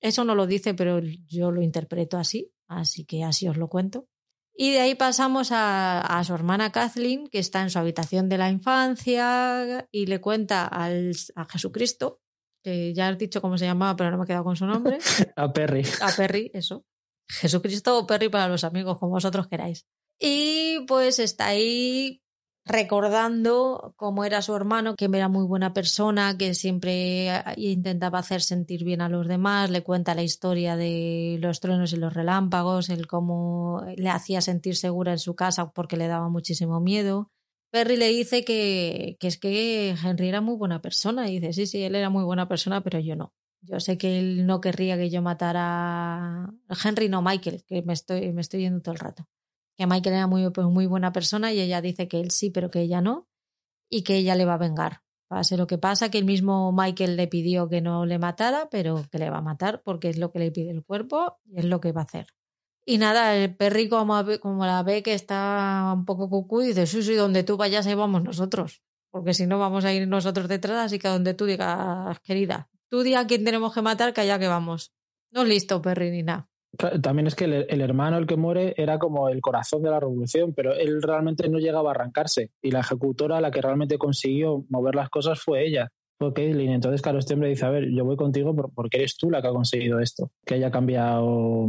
Eso no lo dice, pero yo lo interpreto así, así que así os lo cuento. Y de ahí pasamos a, su hermana Kathleen, que está en su habitación de la infancia y le cuenta al, a Jesucristo, que ya has dicho cómo se llamaba, pero no me he quedado con su nombre. a Perry. A Perry, eso. Jesucristo o Perry para los amigos, como vosotros queráis. Y pues está ahí recordando cómo era su hermano, que era muy buena persona, que siempre eh, intentaba hacer sentir bien a los demás, le cuenta la historia de los truenos y los relámpagos, el cómo le hacía sentir segura en su casa porque le daba muchísimo miedo. Perry le dice que, que es que Henry era muy buena persona y dice, sí, sí, él era muy buena persona, pero yo no. Yo sé que él no querría que yo matara a Henry, no Michael, que me estoy, me estoy yendo todo el rato que Michael era muy, pues, muy buena persona y ella dice que él sí, pero que ella no, y que ella le va a vengar. Pase lo que pasa, que el mismo Michael le pidió que no le matara, pero que le va a matar porque es lo que le pide el cuerpo y es lo que va a hacer. Y nada, el perri como, como la ve que está un poco cucú, dice, sí, sí, donde tú vayas ahí vamos nosotros. Porque si no vamos a ir nosotros detrás, así que donde tú digas, querida, tú di a quién tenemos que matar, que allá que vamos. No listo, perri, ni nada. También es que el, hermano, el que muere, era como el corazón de la revolución, pero él realmente no llegaba a arrancarse. Y la ejecutora, la que realmente consiguió mover las cosas, fue ella, fue Caitlyn. Entonces, claro, este dice: A ver, yo voy contigo porque eres tú la que ha conseguido esto, que haya cambiado,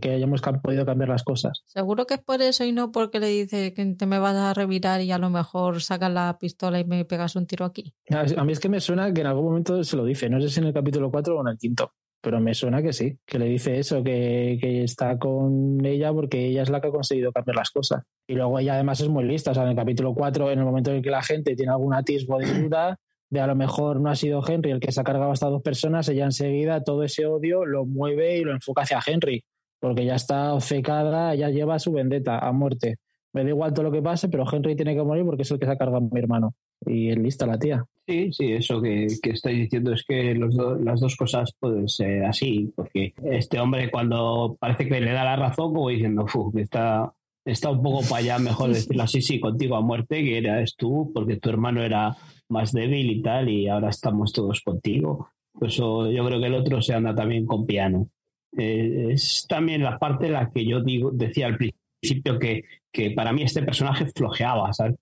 que hayamos podido cambiar las cosas. Seguro que es por eso y no porque le dice que te me vas a revirar y a lo mejor sacas la pistola y me pegas un tiro aquí. A mí es que me suena que en algún momento se lo dice, no sé si en el capítulo 4 o en el quinto pero me suena que sí, que le dice eso, que, que, está con ella porque ella es la que ha conseguido cambiar las cosas. Y luego ella además es muy lista, o sea, en el capítulo 4, en el momento en que la gente tiene algún atisbo de duda, de a lo mejor no ha sido Henry el que se ha cargado hasta dos personas, ella enseguida todo ese odio lo mueve y lo enfoca hacia Henry, porque ya está obcecada, ya lleva su vendetta a muerte. Me da igual todo lo que pase, pero Henry tiene que morir porque es el que se ha cargado a mi hermano. Y es lista la tía. Sí, sí, eso que, que estáis diciendo es que los las dos cosas pueden ser así, porque este hombre cuando parece que le da la razón, como diciendo, que está, está un poco para allá, mejor decirlo así, sí, contigo a muerte, que eras tú, porque tu hermano era más débil y tal, y ahora estamos todos contigo. Por eso yo creo que el otro se anda también con piano. Eh, es también la parte en la que yo digo, decía al principio que, que para mí este personaje flojeaba, ¿sabes?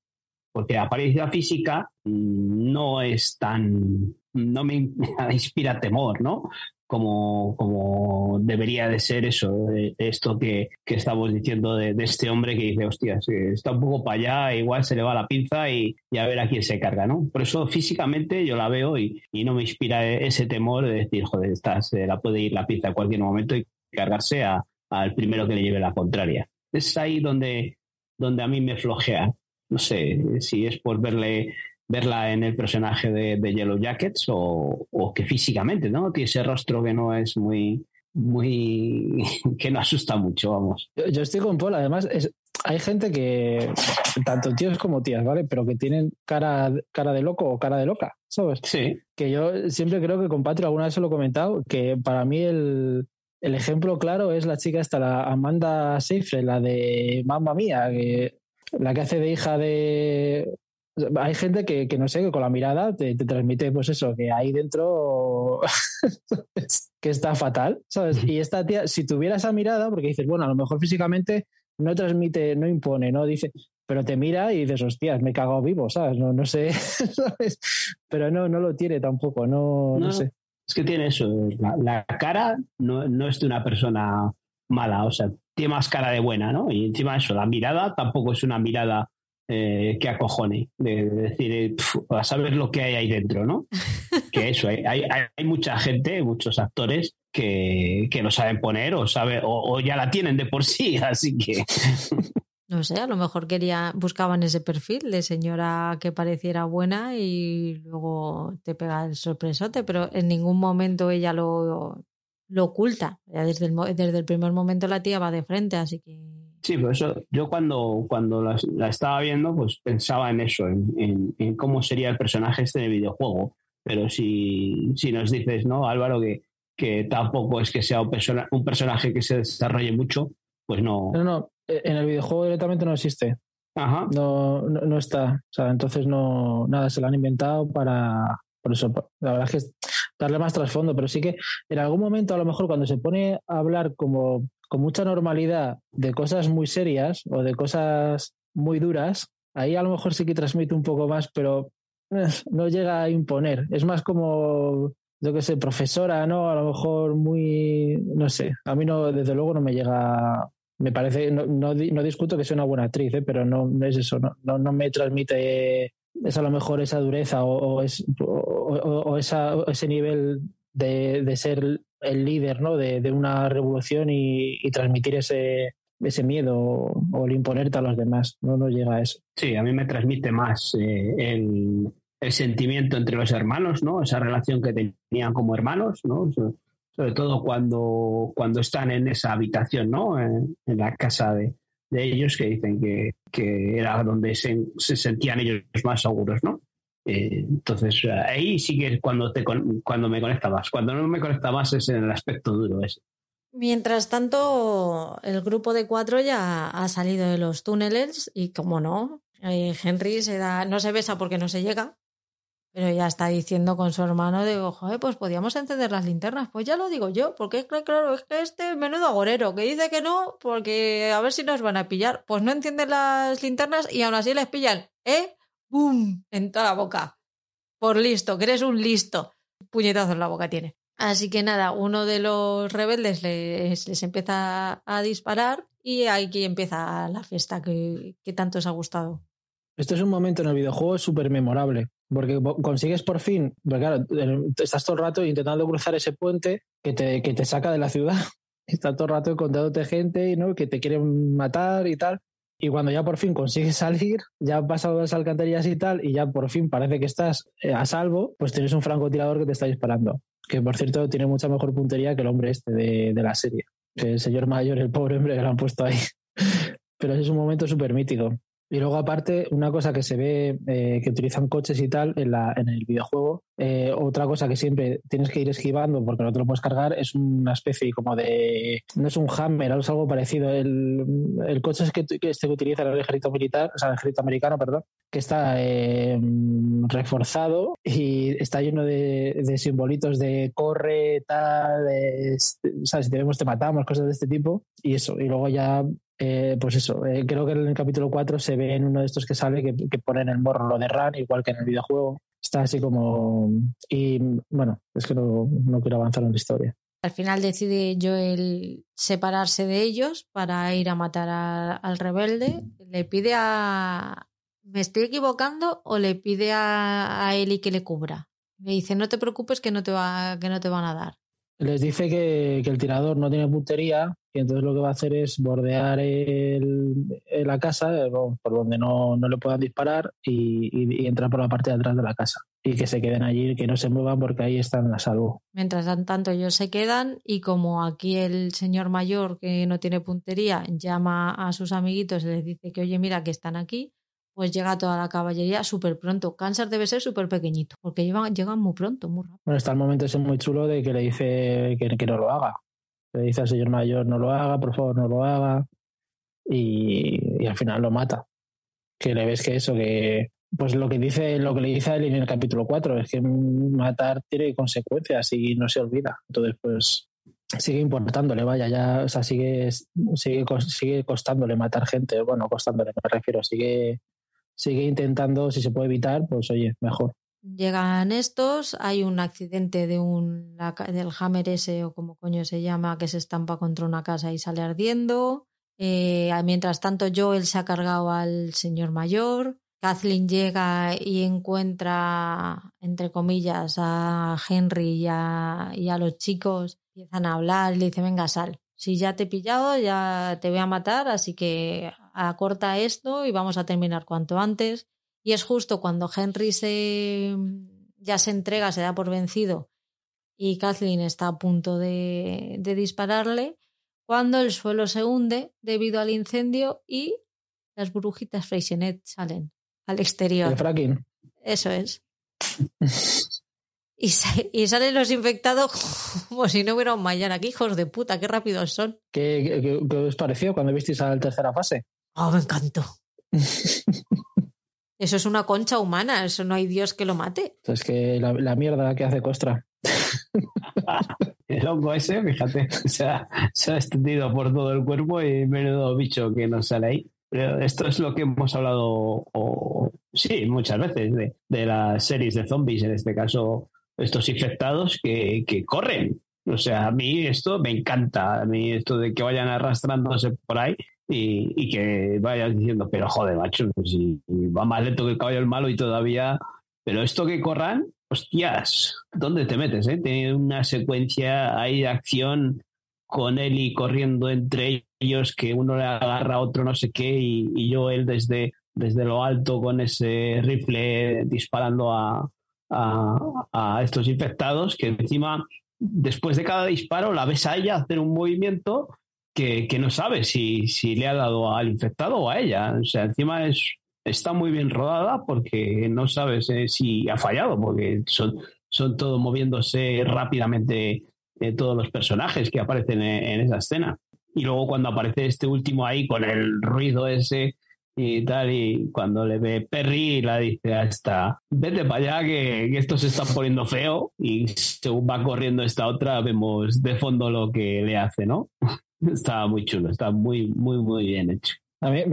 Porque la apariencia física no es tan, no me inspira temor, ¿no? Como, como debería de ser eso, esto que, que estamos diciendo de, este hombre que dice, hostia, está un poco para allá, igual se le va la pinza y, a ver a quién se carga, ¿no? Por eso físicamente yo la veo y, y no me inspira ese temor de decir, joder, esta se la puede ir la pinza en cualquier momento y cargarse al primero que le lleve la contraria. Es ahí donde, donde a mí me flojea no sé si es por verle verla en el personaje de, Yellow Jackets o, que físicamente, ¿no? Tiene ese rostro que no es muy, muy, que no asusta mucho, vamos. Yo, estoy con Paul, además hay gente que, tanto tíos como tías, ¿vale? Pero que tienen cara, cara de loco o cara de loca, ¿sabes? Sí. Que yo siempre creo que con Patrio alguna vez se lo he comentado, que para mí el, el ejemplo claro es la chica esta, la Amanda Seyfried, la de Mamma Mía, que la que hace de hija de... Hay gente que, no sé, que con la mirada te, transmite, pues eso, que ahí dentro que está fatal, ¿sabes? Y esta tía, si tuviera esa mirada, porque dices, bueno, a lo mejor físicamente no transmite, no impone, ¿no? Dice, pero te mira y dices, hostias, me he cagado vivo, ¿sabes? No, no sé, ¿sabes? Pero no, no lo tiene tampoco, no, no, sé. Es que tiene eso, la, cara no, no, es de una persona mala, o sea, tiene más cara de buena, ¿no? Y encima eso, la mirada tampoco es una mirada eh, que acojone, de, decir, eh, a saber lo que hay ahí dentro, ¿no? que eso, hay, hay, mucha gente, muchos actores que, que lo saben poner o, sabe, o, ya la tienen de por sí, así que... No sé, a lo mejor quería, buscaban ese perfil de señora que pareciera buena y luego te pega el sorpresote, pero en ningún momento ella lo, lo oculta. desde, el, desde el primer momento la tía va de frente, así que... Sí, por eso yo cuando, cuando la, estaba viendo, pues pensaba en eso, en, en, cómo sería el personaje este de videojuego. Pero si, si nos dices, ¿no, Álvaro, que, que tampoco es que sea un, persona, un personaje que se desarrolle mucho, pues no. No, no, e, en el videojuego directamente no existe. Ajá. No, no, no, está. O sea, entonces no, nada, se lo han inventado para. Por eso, la verdad es que darle más trasfondo, pero sí que en algún momento a lo mejor cuando se pone a hablar como con mucha normalidad de cosas muy serias o de cosas muy duras, ahí a lo mejor sí que transmite un poco más, pero eh, no llega a imponer. Es más como, yo qué sé, profesora, ¿no? A lo mejor muy, no sé, a mí no, desde luego no me llega, me parece, no, no, discuto que sea una buena actriz, ¿eh? pero no, es eso, no, no, no me transmite es a lo mejor esa dureza o, es, o, ese nivel de, ser el líder ¿no? de, una revolución y, transmitir ese, ese miedo o el imponerte a los demás. No nos llega a eso. Sí, a mí me transmite más eh, el, el, sentimiento entre los hermanos, ¿no? esa relación que tenían como hermanos, ¿no? sobre todo cuando, cuando están en esa habitación, ¿no? en, la casa de, de ellos que dicen que, que era donde se, se, sentían ellos más seguros, ¿no? Eh, entonces ahí sí que es cuando, te, cuando me conecta más. Cuando no me conecta más es en el aspecto duro ese. Mientras tanto, el grupo de cuatro ya ha salido de los túneles y, como no, eh, Henry se da, no se besa porque no se llega, pero ya está diciendo con su hermano, de joder, pues podíamos encender las linternas. Pues ya lo digo yo, porque es que, claro, es que este menudo agorero, que dice que no, porque a ver si nos van a pillar. Pues no encienden las linternas y aún así les pillan, ¿eh? ¡Bum! En toda la boca. Por listo, que eres un listo. Puñetazo en la boca tiene. Así que nada, uno de los rebeldes les, les empieza a disparar y aquí empieza la fiesta que, que tanto os ha gustado. Este es un momento en el videojuego súper memorable, porque consigues por fin, porque claro, estás todo el rato intentando cruzar ese puente que te, que te saca de la ciudad. Estás todo el rato encontrándote gente ¿no? que te quieren matar y tal. Y cuando ya por fin consigues salir, ya has pasado las alcantarillas y tal, y ya por fin parece que estás eh, a salvo, pues tienes un francotirador que te está disparando que por cierto tiene mucha mejor puntería que el hombre este de, de la serie. El señor mayor, el pobre hombre que lo han puesto ahí. Pero es un momento súper mítico. Y luego, aparte, una cosa que se ve eh, que utilizan coches y tal en, la, en el videojuego, eh, otra cosa que siempre tienes que ir esquivando porque no te lo puedes cargar, es una especie como de. No es un Hammer, es algo parecido. El, el coche es que, que, este que utiliza el ejército militar, o sea, el ejército americano, perdón, que está eh, reforzado y está lleno de, de, simbolitos de corre, tal, de, ¿sabes? Si te vemos, te matamos, cosas de este tipo. Y eso. Y luego ya eh, pues eso, eh, creo que en el capítulo 4 se ve en uno de estos que sale que, que ponen el morro lo de Ran, igual que en el videojuego. Está así como. Y bueno, es que no, no quiero avanzar en la historia. Al final decide Joel separarse de ellos para ir a matar al rebelde. Le pide a. ¿Me estoy equivocando? ¿O le pide a, a Eli que le cubra? Le dice, no te preocupes que no te, va, que no te van a dar. Les dice que, que el tirador no tiene puntería y entonces lo que va a hacer es bordear el, la casa por donde no, no le puedan disparar y, y, y, entrar por la parte de atrás de la casa y que se queden allí, que no se muevan porque ahí están a salvo. Mientras tanto ellos se quedan y como aquí el señor mayor que no tiene puntería llama a sus amiguitos y les dice que oye mira que están aquí, pues llega toda la caballería súper pronto. Kansas debe ser súper pequeñito, porque llevan, llegan muy pronto, muy rápido. Bueno, está el momento ese muy chulo de que le dice que, no lo haga. Le dice al señor mayor, no lo haga, por favor, no lo haga. Y, y, al final lo mata. Que le ves que eso, que pues lo que dice, lo que le dice a él en el capítulo 4, es que matar tiene consecuencias y no se olvida. Entonces, pues sigue importándole, vaya, ya, o sea, sigue, sigue, sigue costándole matar gente, bueno, costándole, me refiero, sigue, sigue intentando, si se puede evitar, pues oye, mejor. Llegan estos, hay un accidente de un del Hammer ese o como coño se llama que se estampa contra una casa y sale ardiendo. Eh, mientras tanto Joel se ha cargado al señor mayor. Kathleen llega y encuentra, entre comillas, a Henry y a, los chicos. Empiezan a hablar le dice, venga, sal. Si ya te he pillado, ya te voy a matar, así que acorta esto y vamos a terminar cuanto antes. Y es justo cuando Henry se, ya se entrega, se da por vencido y Kathleen está a punto de, de dispararle, cuando el suelo se hunde debido al incendio y las burbujitas Freysenet salen al exterior. El fracking. Eso es. y, y, salen los infectados como si no hubiera un mañana. ¡Qué hijos de puta! ¡Qué rápidos son! ¿Qué, qué, qué os pareció cuando visteis a la tercera fase? ¡Oh, me encantó! Eso es una concha humana, eso no hay Dios que lo mate. Es que la, la mierda que hace Costra. el hongo ese, fíjate, se ha, se ha, extendido por todo el cuerpo y menudo bicho que nos sale ahí. Pero esto es lo que hemos hablado, o, sí, muchas veces, de, de, las series de zombies, en este caso, estos infectados que, que corren. O sea, a mí esto me encanta, a mí esto de que vayan arrastrándose por ahí y, y, que vayas diciendo, pero joder, macho, si va más lento que el caballo el malo y todavía. Pero esto que corran, hostias, ¿dónde te metes? Eh? Tiene una secuencia ahí de acción con él y corriendo entre ellos, que uno le agarra a otro no sé qué, y, y yo él desde, desde lo alto con ese rifle disparando a, a, a estos infectados, que encima, después de cada disparo, la ves a ella hacer un movimiento que, que no sabe si, si le ha dado al infectado o a ella. O sea, encima es, está muy bien rodada porque no sabes eh, si ha fallado, porque son, son todos moviéndose rápidamente eh, todos los personajes que aparecen en, esa escena. Y luego cuando aparece este último ahí con el ruido ese y tal, y cuando le ve Perry, la dice hasta, vete para allá que, que, esto se está poniendo feo y según va corriendo esta otra vemos de fondo lo que le hace, ¿no? Está muy chulo, está muy, muy, muy bien hecho. A mí,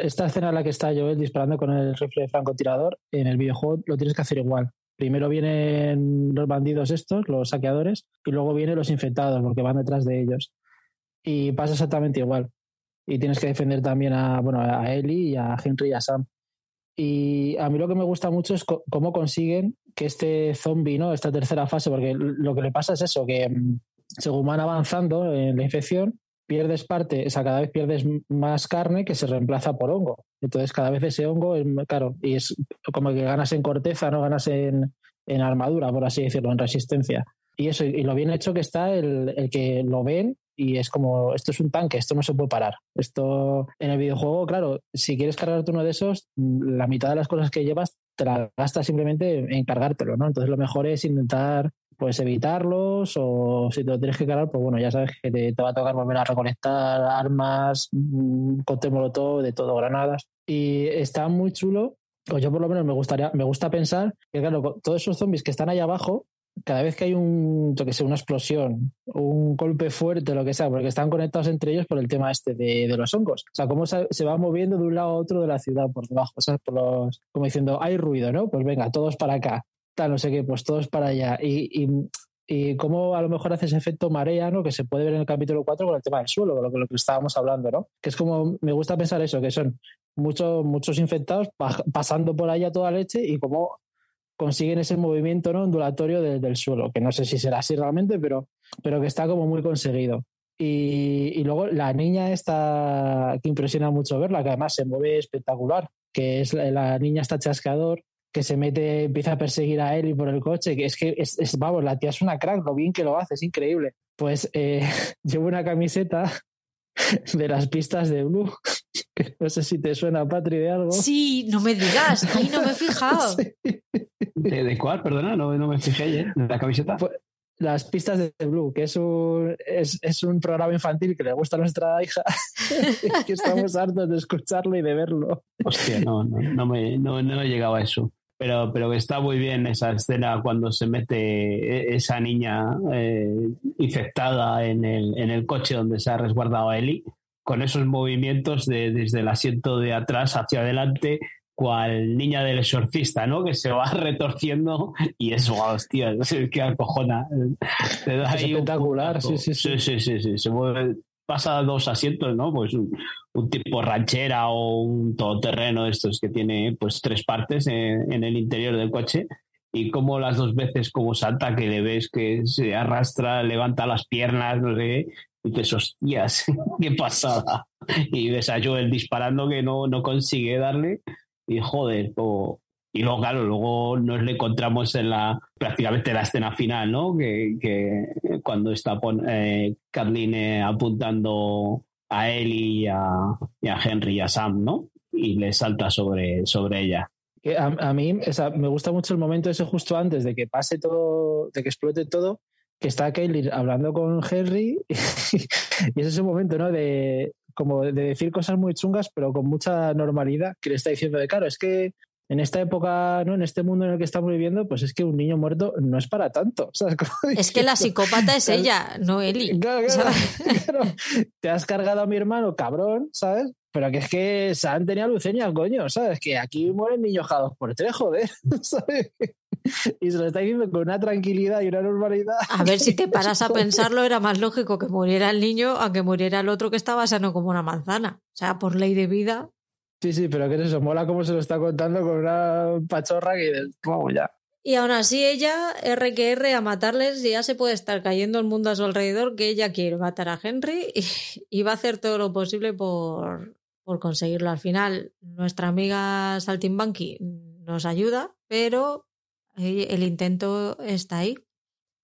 esta escena en la que está Joel disparando con el rifle de francotirador, en el videojuego lo tienes que hacer igual. Primero vienen los bandidos estos, los saqueadores, y luego vienen los infectados, porque van detrás de ellos. Y pasa exactamente igual. Y tienes que defender también a, bueno, a Ellie y a Henry y a Sam. Y a mí lo que me gusta mucho es cómo consiguen que este zombie, ¿no? Esta tercera fase, porque lo que le pasa es eso, que mm, según van avanzando en la infección, pierdes parte, o sea, cada vez pierdes más carne que se reemplaza por hongo. Entonces, cada vez ese hongo es, claro, y es como que ganas en corteza, no ganas en, armadura, por así decirlo, en resistencia. Y eso, y lo bien hecho que está el, el, que lo ven y es como, esto es un tanque, esto no se puede parar. Esto en el videojuego, claro, si quieres cargarte uno de esos, la mitad de las cosas que llevas te la gastas simplemente en cargártelo, ¿no? Entonces lo mejor es intentar pues evitarlos o si te lo tienes que cargar, pues bueno, ya sabes que te, va a tocar volver a recolectar armas, mm, cóctel molotov, de todo, granadas. Y está muy chulo, o yo por lo menos me gustaría, me gusta pensar que claro, todos esos zombies que están ahí abajo, cada vez que hay un, que sé, una explosión, un golpe fuerte, lo que sea, porque están conectados entre ellos por el tema este de, de los hongos. O sea, cómo se, se, va moviendo de un lado a otro de la ciudad por debajo, ¿sabes? Por los, como diciendo, hay ruido, ¿no? Pues venga, todos para acá no sé qué, pues todos para allá. Y, y, y cómo a lo mejor hace ese efecto marea, ¿no? Que se puede ver en el capítulo 4 con el tema del suelo, lo que, lo que estábamos hablando, ¿no? Que es como, me gusta pensar eso, que son muchos, muchos infectados pasando por allá toda leche y cómo consiguen ese movimiento ¿no? ondulatorio del suelo, que no sé si será así realmente, pero, pero que está como muy conseguido. Y, y, luego la niña esta que impresiona mucho verla, que además se mueve espectacular, que es la, la niña está chascador, que se mete, empieza a perseguir a él y por el coche, que es que, es, vamos, la tía es una crack, lo bien que lo hace, es increíble. Pues eh, llevo una camiseta de las pistas de Blue. no sé si te suena, Patri, de algo. Sí, no me digas, ahí no me he fijado. ¿De, cuál? Perdona, no, no me fijé, ¿eh? ¿De la camiseta? Pues, las pistas de Blue, que es un, es, es, un programa infantil que le gusta a nuestra hija, que estamos hartos de escucharlo y de verlo. Hostia, no, no, no, me, no, no he llegado a eso pero, pero está muy bien esa escena cuando se mete esa niña eh, infectada en el, en el coche donde se ha resguardado a Eli, con esos movimientos de, desde el asiento de atrás hacia adelante, cual niña del exorcista, ¿no? Que se va retorciendo y es, wow, hostia, es que acojona. es espectacular, sí, sí, sí. Sí, sí, sí, Se mueve, pasa dos asientos, ¿no? Pues un, un, tipo ranchera o un todoterreno de estos que tiene pues tres partes en, en, el interior del coche y como las dos veces como salta que le ves que se arrastra, levanta las piernas, no sé, y dices, hostias, qué pasada. Y ves a Joel disparando que no, no consigue darle y joder, o, y luego, claro, luego nos le encontramos en la prácticamente la escena final, ¿no? Que, que cuando está eh, Kathleen apuntando a él y a, y a, Henry y a Sam, ¿no? Y le salta sobre, sobre ella. A, a mí o sea, me gusta mucho el momento ese justo antes de que pase todo, de que explote todo, que está Kaylee hablando con Henry y, y es ese momento, ¿no? De como de decir cosas muy chungas, pero con mucha normalidad, que le está diciendo de, claro, es que en esta época, ¿no? En este mundo en el que estamos viviendo, pues es que un niño muerto no es para tanto. Es que la psicópata es ella, no Eli. Claro, claro, Te has cargado a mi hermano, cabrón, ¿sabes? Pero que es que San tenía leucemia, coño, ¿sabes? Que aquí mueren niños jados por tres, joder, ¿sabes? Y se lo está diciendo con una tranquilidad y una normalidad. A ver, si te paras a pensarlo, era más lógico que muriera el niño a que muriera el otro que estaba sano como una manzana. O sea, por ley de vida, Sí, sí, pero ¿qué es eso? Mola cómo se lo está contando con una pachorra que vamos ya. Y aún así ella, R que a matarles, ya se puede estar cayendo el mundo a su alrededor, que ella quiere matar a Henry y, va a hacer todo lo posible por, por conseguirlo. Al final, nuestra amiga Saltimbanqui nos ayuda, pero el intento está ahí.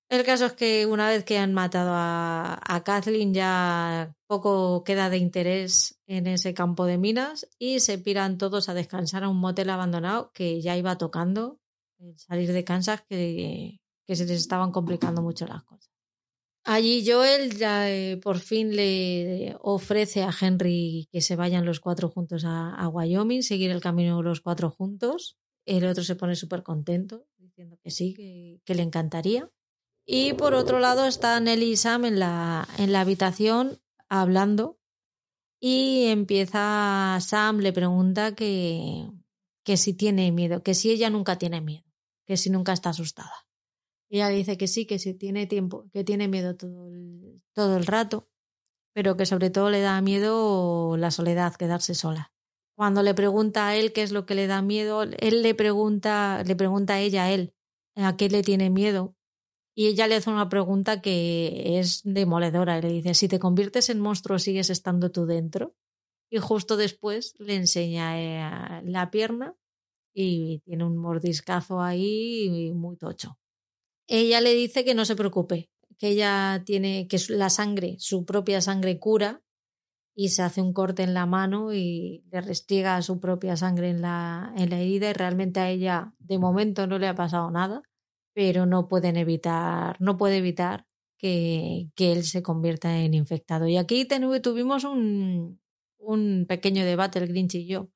El caso es que una vez que han matado a, a Kathleen ya poco queda de interés en ese campo de minas y se piran todos a descansar a un motel abandonado que ya iba tocando el salir de Kansas que, que se les estaban complicando mucho las cosas. Allí Joel ya eh, por fin le ofrece a Henry que se vayan los cuatro juntos a, a Wyoming, seguir el camino los cuatro juntos. El otro se pone súper contento, diciendo que sí, que, que, le encantaría. Y por otro lado está Nelly y Sam en la, en la habitación hablando y empieza Sam, le pregunta que, que si tiene miedo, que si ella nunca tiene miedo, que si nunca está asustada. Ella dice que sí, que sí tiene tiempo, que tiene miedo todo el, todo el rato, pero que sobre todo le da miedo la soledad, quedarse sola. Cuando le pregunta a él qué es lo que le da miedo, él le pregunta, le pregunta a ella a él a qué le tiene miedo. Y ella le hace una pregunta que es demoledora. Le dice, si te conviertes en monstruo, ¿sigues estando tú dentro? Y justo después le enseña eh, la pierna y tiene un mordiscazo ahí muy tocho ella le dice que no se preocupe, que ella tiene, que la sangre, su propia sangre cura y se hace un corte en la mano y le restriega su propia sangre en la, en la herida y realmente a ella de momento no le ha pasado nada, pero no pueden evitar, no puede evitar que, que él se convierta en infectado. Y aquí tuvimos un, un pequeño debate, el Grinch y yo,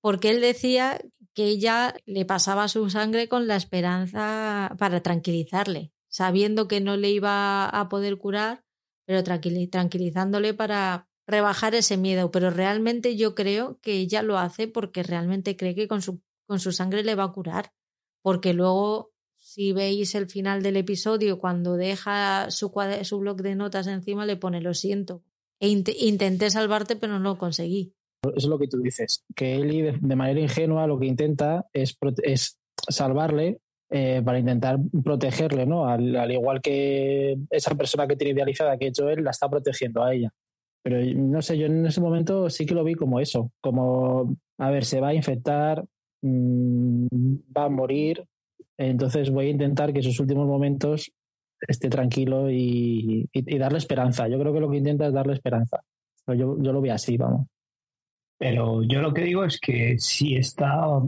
porque él decía que ella le pasaba su sangre con la esperanza para tranquilizarle, sabiendo que no le iba a poder curar, pero tranquilizándole para rebajar ese miedo. Pero realmente yo creo que ella lo hace porque realmente cree que con su, con su sangre le va a curar. Porque luego, si veis el final del episodio, cuando deja su, su blog de notas encima, le pone lo siento. E intenté salvarte, pero no lo conseguí. Eso es lo que tú dices, que Eli de, manera ingenua lo que intenta es, es salvarle eh, para intentar protegerle, ¿no? Al, igual que esa persona que tiene idealizada que ha hecho él, la está protegiendo a ella. Pero no sé, yo en ese momento sí que lo vi como eso, como, a ver, se va a infectar, mmm, va a morir, entonces voy a intentar que sus últimos momentos esté tranquilo y, y, y, darle esperanza. Yo creo que lo que intenta es darle esperanza. Pero yo, yo lo vi así, vamos. Pero yo lo que digo es que si está,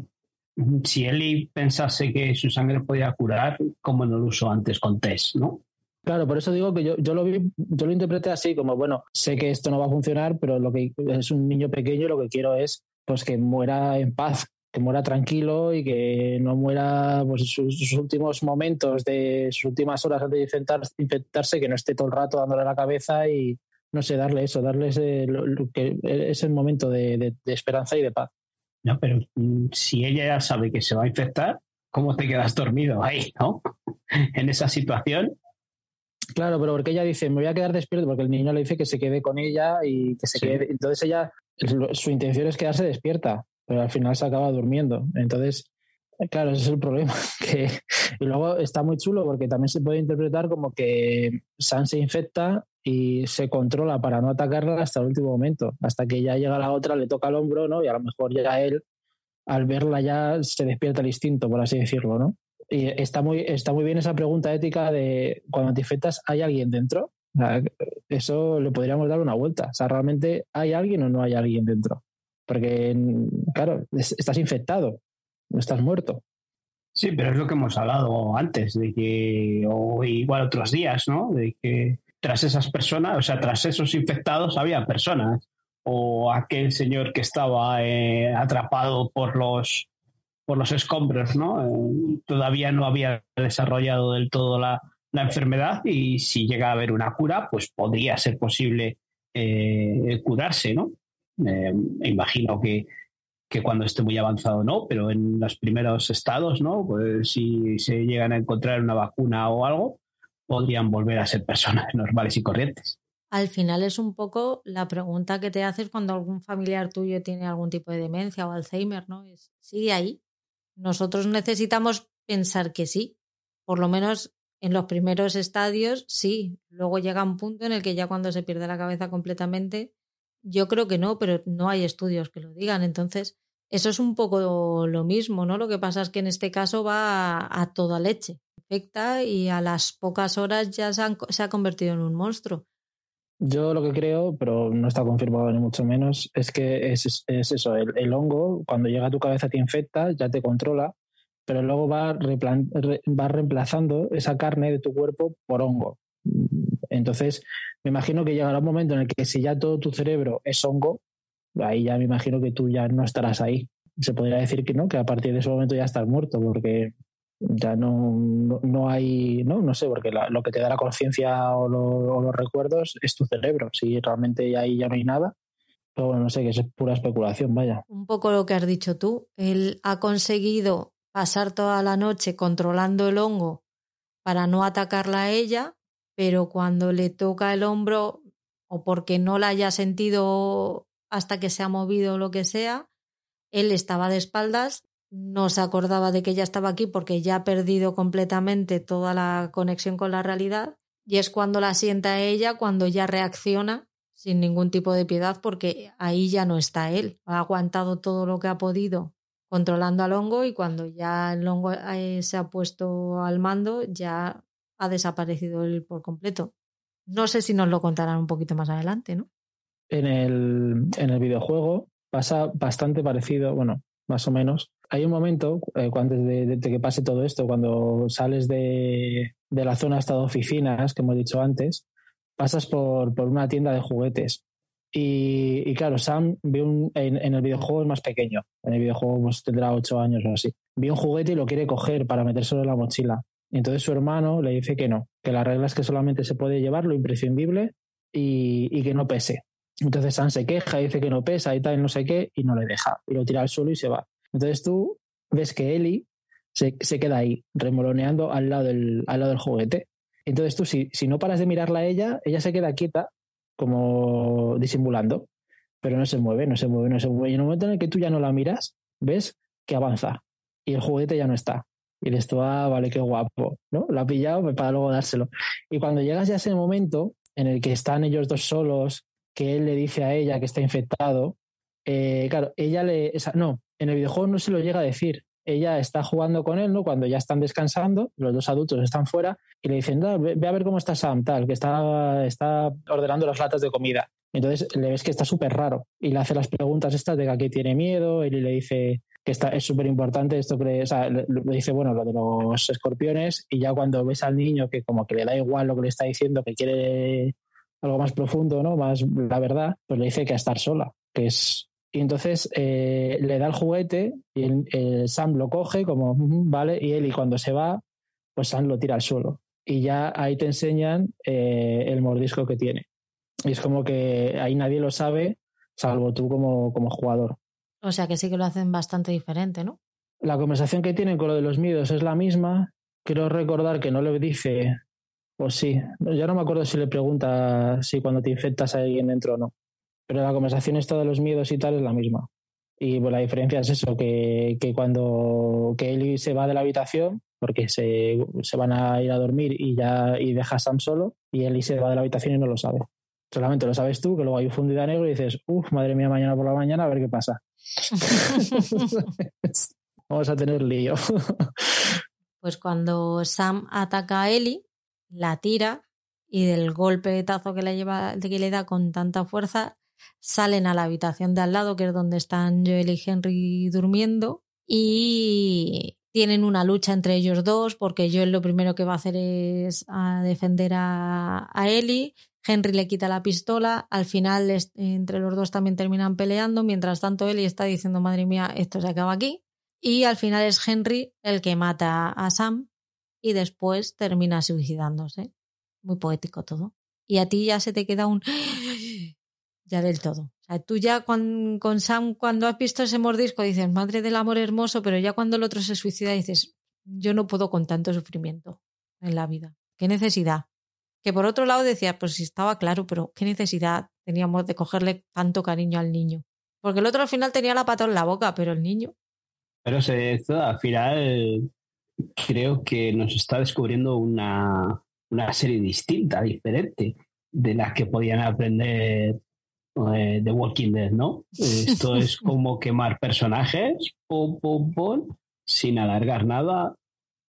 si Eli pensase que su sangre podía curar, como no lo usó antes con Tess, ¿no? Claro, por eso digo que yo, yo lo vi, yo lo interpreté así, como bueno, sé que esto no va a funcionar, pero lo que es un niño pequeño, lo que quiero es pues que muera en paz, que muera tranquilo y que no muera pues, sus, sus últimos momentos de sus últimas horas antes de infectarse, que no esté todo el rato dándole la cabeza y, no sé, darle eso, darle ese, lo, que, ese momento de, de, de, esperanza y de paz. No, pero mm, si ella ya sabe que se va a infectar, ¿cómo te quedas dormido ahí, no? en esa situación. Claro, pero porque ella dice, me voy a quedar despierto, porque el niño le dice que se quede con ella y que se sí. quede. Entonces ella, su intención es quedarse despierta, pero al final se acaba durmiendo. Entonces, claro, ese es el problema. Que... Y luego está muy chulo porque también se puede interpretar como que San se infecta y se controla para no atacarla hasta el último momento, hasta que ya llega la otra, le toca el hombro, ¿no? Y a lo mejor ya él, al verla ya se despierta el instinto, por así decirlo, ¿no? Y está muy, está muy bien esa pregunta ética de cuando te infectas, ¿hay alguien dentro? Eso le podríamos dar una vuelta. O sea, ¿realmente hay alguien o no hay alguien dentro? Porque, claro, estás infectado, no estás muerto. Sí, pero es lo que hemos hablado antes, de que, o igual otros días, ¿no? De que tras esas personas, o sea, tras esos infectados había personas. O aquel señor que estaba eh, atrapado por los, por los escombros, ¿no? Eh, todavía no había desarrollado del todo la, la, enfermedad y si llega a haber una cura, pues podría ser posible eh, curarse, ¿no? Me imagino que, que cuando esté muy avanzado no, pero en los primeros estados, ¿no? Pues si se llegan a encontrar una vacuna o algo, podrían volver a ser personas normales y corrientes. Al final es un poco la pregunta que te haces cuando algún familiar tuyo tiene algún tipo de demencia o Alzheimer, ¿no? Es, ¿Sigue ahí? Nosotros necesitamos pensar que sí. Por lo menos en los primeros estadios, sí. Luego llega un punto en el que ya cuando se pierde la cabeza completamente, yo creo que no, pero no hay estudios que lo digan. Entonces, eso es un poco lo mismo, ¿no? Lo que pasa es que en este caso va a, toda leche infecta y a las pocas horas ya se, se ha convertido en un monstruo. Yo lo que creo, pero no está confirmado ni mucho menos, es que es, es eso, el, hongo cuando llega a tu cabeza te infecta, ya te controla, pero luego va, re, va reemplazando esa carne de tu cuerpo por hongo. Entonces, me imagino que llegará un momento en el que si ya todo tu cerebro es hongo, ahí ya me imagino que tú ya no estarás ahí. Se podría decir que no, que a partir de ese momento ya estás muerto, porque ya no, no, hay, no, no sé, porque la, lo que te da la conciencia o, los recuerdos es tu cerebro. Si realmente ahí ya no hay nada, pero bueno, no sé, que es pura especulación, vaya. Un poco lo que has dicho tú, él ha conseguido pasar toda la noche controlando el hongo para no atacarla a ella, pero cuando le toca el hombro o porque no la haya sentido hasta que se ha movido o lo que sea, él estaba de espaldas no se acordaba de que ella estaba aquí porque ya ha perdido completamente toda la conexión con la realidad y es cuando la sienta ella, cuando ya reacciona sin ningún tipo de piedad porque ahí ya no está él. Ha aguantado todo lo que ha podido controlando al hongo y cuando ya el hongo eh, se ha puesto al mando ya ha desaparecido él por completo. No sé si nos lo contarán un poquito más adelante, ¿no? En el, en el videojuego pasa bastante parecido, bueno, más o menos, hay un momento, eh, antes de, que pase todo esto, cuando sales de, de la zona hasta de oficinas, que hemos dicho antes, pasas por, por una tienda de juguetes. Y, claro, Sam ve un, en, en, el videojuego es más pequeño. En el videojuego pues, tendrá ocho años o así. Ve un juguete y lo quiere coger para metérselo en la mochila. Entonces su hermano le dice que no, que la regla es que solamente se puede llevar lo imprescindible y, que no pese. Entonces Sam se queja, dice que no pesa y tal, no sé qué, y no le deja. Y lo tira al suelo y se va. Entonces tú ves que Eli se, se queda ahí, remoloneando al lado del, al lado del juguete. Entonces tú, si, si no paras de mirarla a ella, ella se queda quieta, como disimulando, pero no se mueve, no se mueve, no se mueve. Y en el momento en el que tú ya no la miras, ves que avanza y el juguete ya no está. Y dices tú, ah, vale, qué guapo, ¿no? Lo ha pillado para luego dárselo. Y cuando llegas ya a ese momento en el que están ellos dos solos, que él le dice a ella que está infectado, eh, claro, ella le. Esa, no, en el videojuego no se lo llega a decir. Ella está jugando con él, ¿no? Cuando ya están descansando, los dos adultos están fuera y le dicen, ve, ve a ver cómo está Sam, tal, que está, está ordenando las latas de comida. Entonces le ves que está súper raro y le hace las preguntas estas de que aquí tiene miedo, él le dice que está, es súper importante esto, que, o sea, dice, bueno, lo de los escorpiones y ya cuando ves al niño que como que le da igual lo que le está diciendo, que quiere algo más profundo, ¿no? Más la verdad, pues le dice que a estar sola, que es y entonces eh, le da el juguete y el, el Sam lo coge como, vale, y él y cuando se va, pues Sam lo tira al suelo. Y ya ahí te enseñan eh, el mordisco que tiene. Y es como que ahí nadie lo sabe, salvo tú como, como jugador. O sea que sí que lo hacen bastante diferente, ¿no? La conversación que tienen con lo de los miedos es la misma. Quiero recordar que no le dice, pues sí, ya no me acuerdo si le pregunta si cuando te infectas a alguien dentro o no pero la conversación esta de los miedos y tal es la misma. Y pues la diferencia es eso, que, que cuando que Eli se va de la habitación, porque se, se, van a ir a dormir y ya y deja a Sam solo, y Eli se va de la habitación y no lo sabe. Solamente lo sabes tú, que luego hay un fundida negro y dices, uff, madre mía, mañana por la mañana a ver qué pasa. Vamos a tener lío. pues cuando Sam ataca a Eli, la tira y del golpe de tazo que le, lleva, que le da con tanta fuerza, salen a la habitación de al lado, que es donde están Joel y Henry durmiendo, y tienen una lucha entre ellos dos, porque Joel lo primero que va a hacer es defender a, a Ellie, Henry le quita la pistola, al final entre los dos también terminan peleando, mientras tanto Ellie está diciendo, madre mía, esto se acaba aquí, y al final es Henry el que mata a Sam y después termina suicidándose. Muy poético todo. Y a ti ya se te queda un ya del todo. Tú ya con, con, Sam, cuando has visto ese mordisco, dices, madre del amor hermoso, pero ya cuando el otro se suicida, dices, yo no puedo con tanto sufrimiento en la vida. ¿Qué necesidad? Que por otro lado decía, pues si estaba claro, pero ¿qué necesidad teníamos de cogerle tanto cariño al niño? Porque el otro al final tenía la pata en la boca, pero el niño. Pero esto al final creo que nos está descubriendo una, una serie distinta, diferente, de las que podían aprender eh, The Walking Dead, ¿no? Esto es como quemar personajes, pum, pum, pum, sin alargar nada.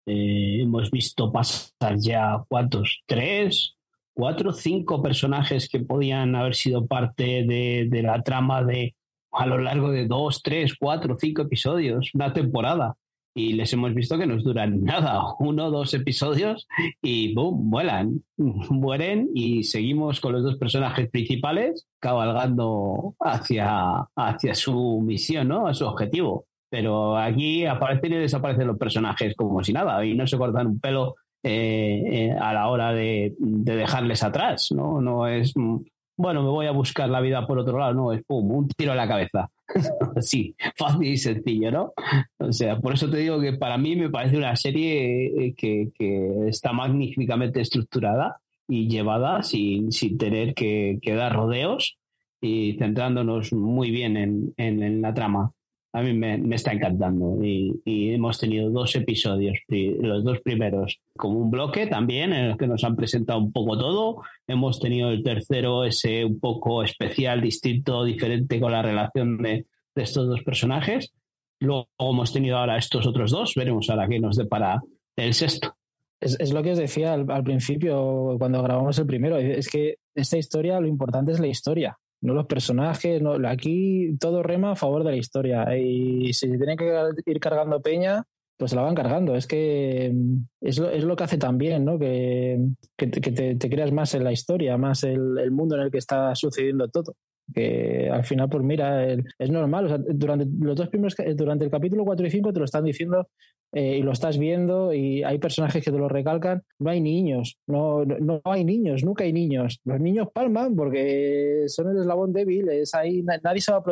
Eh, hemos visto pasar ya cuántos, tres, cuatro, cinco personajes que podían haber sido parte de, la trama de a lo largo de dos, tres, cuatro, cinco episodios, una temporada y les hemos visto que nos duran nada, uno dos episodios y boom, vuelan, mueren y seguimos con los dos personajes principales cabalgando hacia, hacia su misión, ¿no? A su objetivo. Pero aquí aparecen y desaparecen los personajes como si nada y no se cortan un pelo eh, eh, a la hora de, de, dejarles atrás, ¿no? No es, bueno, me voy a buscar la vida por otro lado, no, es pum, un tiro en la cabeza. sí, fácil y sencillo, ¿no? O sea, por eso te digo que para mí me parece una serie eh, que, que está magníficamente estructurada y llevada sin, sin tener que, que, dar rodeos y centrándonos muy bien en, en, en la trama a mí me, me está encantando y, y, hemos tenido dos episodios, los dos primeros como un bloque también en el que nos han presentado un poco todo. Hemos tenido el tercero ese un poco especial, distinto, diferente con la relación de, de estos dos personajes. Luego hemos tenido ahora estos otros dos, veremos ahora qué nos depara el sexto. Es, es, lo que os decía al, al, principio cuando grabamos el primero. Es que esta historia, lo importante es la historia no los personajes. No, aquí todo rema a favor de la historia. Y si se tiene que ir cargando peña, pues la van cargando. Es que mm, es lo, es lo que hace también, ¿no? Que, que, que te, te, creas más en la historia, más el, el, mundo en el que está sucediendo todo. Que al final, pues mira, es normal. O sea, durante los dos primeros, durante el capítulo 4 y 5 te lo están diciendo eh, y lo estás viendo y hay personajes que te lo recalcan. No hay niños, no, no, hay niños, nunca hay niños. Los niños palman porque son el eslabón débil, es ahí, nadie se va a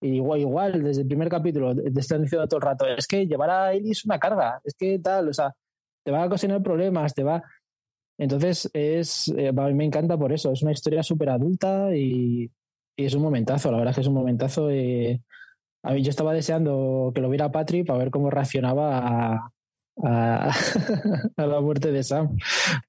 Igual, igual, desde el primer capítulo te están diciendo todo el rato, es que llevar a Ellie es una carga, es que tal, o sea, te va a cocinar problemas, te va... Entonces, es, eh, me encanta por eso, es una historia súper adulta y, y, es un momentazo, la verdad es que es un momentazo. Eh, a mí yo estaba deseando que lo viera Patrick para ver cómo reaccionaba a, la muerte de Sam,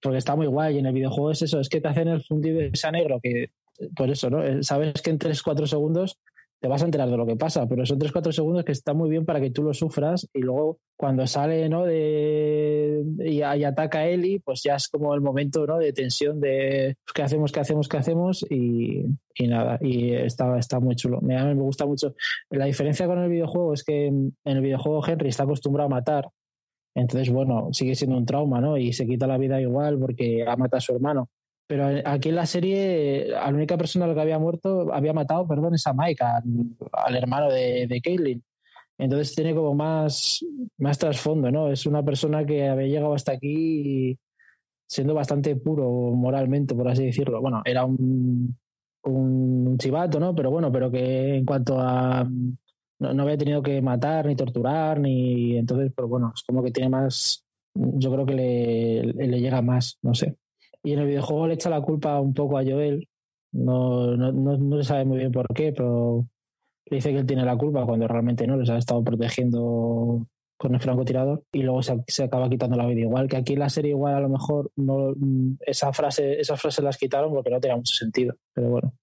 porque está muy guay. Y en el videojuego es eso, es que te hacen el fundido ese negro, que por eso, ¿no? Eh, sabes que en 3-4 segundos te vas a enterar de lo que pasa, pero son 3-4 segundos que está muy bien para que tú lo sufras y luego cuando sale ¿no? de, y, ataca a Eli, pues ya es como el momento ¿no? de tensión de pues, qué hacemos, qué hacemos, qué hacemos y, y nada, y está, está muy chulo. Me, me gusta mucho. La diferencia con el videojuego es que en el videojuego Henry está acostumbrado a matar, entonces bueno, sigue siendo un trauma, ¿no? Y se quita la vida igual porque ha matado a su hermano pero aquí en la serie, a la única persona que había muerto, había matado, perdón, es a Mike, al, al hermano de, de Caitlyn. Entonces tiene como más, más trasfondo, ¿no? Es una persona que había llegado hasta aquí siendo bastante puro moralmente, por así decirlo. Bueno, era un, un chivato, ¿no? Pero bueno, pero que en cuanto a... No, no había tenido que matar, ni torturar, ni... Entonces, pero bueno, es como que tiene más... Yo creo que le, le llega más, no sé. Y en el videojuego le echa la culpa un poco a Joel. No, no, no, no, se sabe muy bien por qué, pero le dice que él tiene la culpa cuando realmente no, les ha estado protegiendo con el francotirador y luego se, se, acaba quitando la vida. Igual que aquí en la serie, igual a lo mejor no, esa frase, esas frases las quitaron porque no tenía mucho sentido. Pero bueno.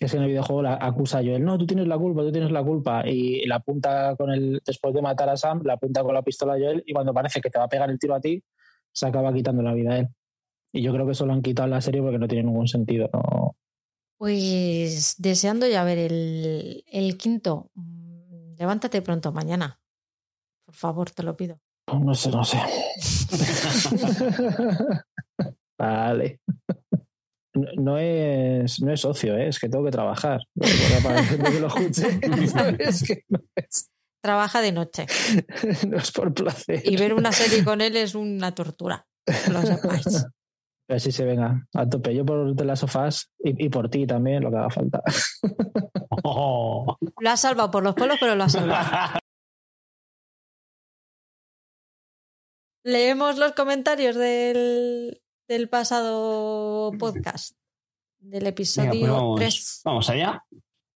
Es que en el videojuego la acusa a Joel, no, tú tienes la culpa, tú tienes la culpa. Y la apunta con el, después de matar a Sam, la apunta con la pistola a Joel y cuando parece que te va a pegar el tiro a ti, se acaba quitando la vida a él. Y yo creo que eso lo han quitado la serie porque no tiene ningún sentido. ¿no? Pues deseando ya ver el, el, quinto. Levántate pronto mañana. Por favor, te lo pido. No sé, no sé. vale. No, no, es, no es ocio, ¿eh? es que tengo que trabajar. Para que lo escuche. es que no es. Trabaja de noche. no es por placer. Y ver una serie con él es una tortura. Lo sepáis. Pero sí se venga, a tope. Yo por de las sofás y, y, por ti también, lo que haga falta. Oh. Lo has salvado por los pelos, pero lo has salvado. Leemos los comentarios del, del pasado podcast, del episodio Venga, pues vamos, 3. Vamos allá.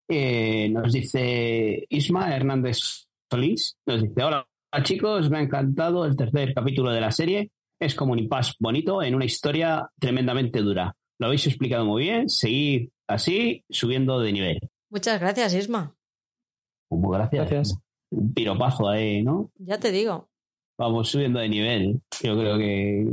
Eh, nos dice Isma Hernández Solís. Nos dice: Hola chicos, me ha encantado el tercer capítulo de la serie es como un impasse bonito en una historia tremendamente dura. Lo habéis explicado muy bien. Seguid así, subiendo de nivel. Muchas gracias, Isma. Muy gracias. gracias. Un piropazo ahí, ¿no? Ya te digo. vamos subiendo de nivel. Yo creo que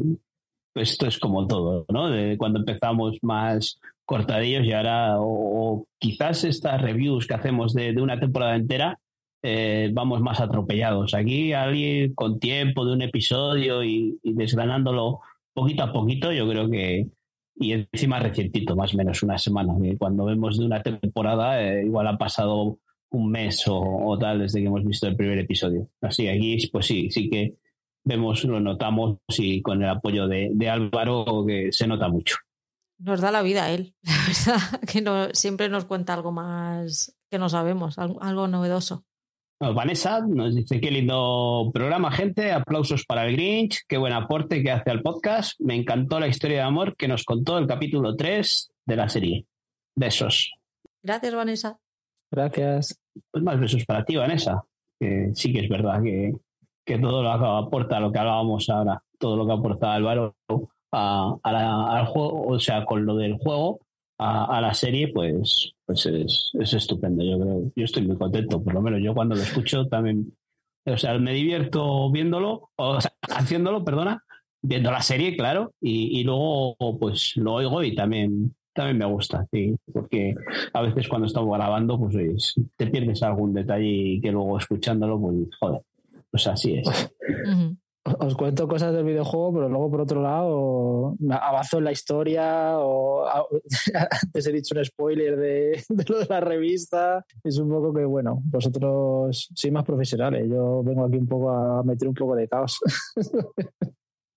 esto es como todo, ¿no? De cuando empezamos más cortadillos y ahora, o, quizás estas reviews que hacemos de, una temporada entera, eh, vamos más atropellados. Aquí alguien con tiempo de un episodio y, desgranándolo poquito a poquito, yo creo que, y encima recientito, más o menos una semana, cuando vemos de una temporada, eh, igual ha pasado un mes o, tal desde que hemos visto el primer episodio. Así, aquí pues sí, sí que vemos, lo notamos y con el apoyo de, Álvaro que se nota mucho. Nos da la vida él, la verdad, que no, siempre nos cuenta algo más que no sabemos, algo, novedoso. Vanessa nos dice qué lindo programa, gente. Aplausos para el Grinch. Qué buen aporte que hace al podcast. Me encantó la historia de amor que nos contó el capítulo 3 de la serie. Besos. Gracias, Vanessa. Gracias. Pues más besos para ti, Vanessa. Que sí que es verdad que, que todo lo que aporta, lo que hablábamos ahora, todo lo que aporta Álvaro a, al juego, o sea, con lo del juego a, la serie, pues, pues es, es, estupendo. Yo creo, yo estoy muy contento, por lo menos yo cuando lo escucho también, o sea, me divierto viéndolo, o sea, haciéndolo, perdona, viendo la serie, claro, y, y luego pues lo oigo y también también me gusta, sí, porque a veces cuando estamos grabando, pues te pierdes algún detalle y que luego escuchándolo, pues joder, pues así es. Os cuento cosas del videojuego, pero luego por otro lado avanzo en la historia o antes he dicho un spoiler de, de, lo de la revista. Es un poco que, bueno, vosotros sois más profesionales. Yo vengo aquí un poco a meter un poco de caos.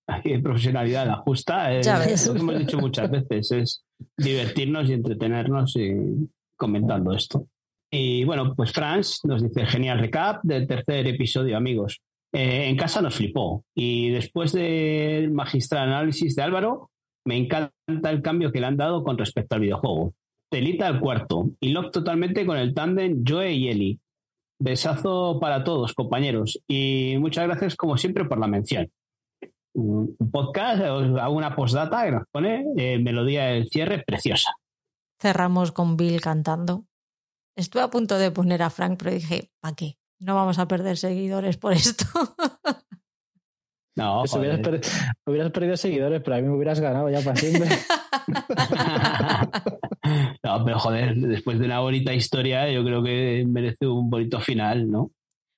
Aquí profesionalidad la justa. Es, lo que hemos dicho muchas veces, es divertirnos y entretenernos y comentando esto. Y bueno, pues Franz nos dice genial recap del tercer episodio, amigos. Eh, en casa nos flipó y después del magistral análisis de Álvaro, me encanta el cambio que le han dado con respecto al videojuego. Telita al cuarto y Locke totalmente con el tándem Joe y Eli. Besazo para todos, compañeros, y muchas gracias como siempre por la mención un podcast, una postdata que nos pone eh, melodía del cierre preciosa. Cerramos con Bill cantando. Estuve a punto de poner a Frank, pero dije, ¿para qué? No vamos a perder seguidores por esto. No, pues hubieras, hubieras, perdido seguidores, pero a mí me hubieras ganado ya para siempre. no, pero joder, después de una bonita historia, yo creo que merece un bonito final, ¿no?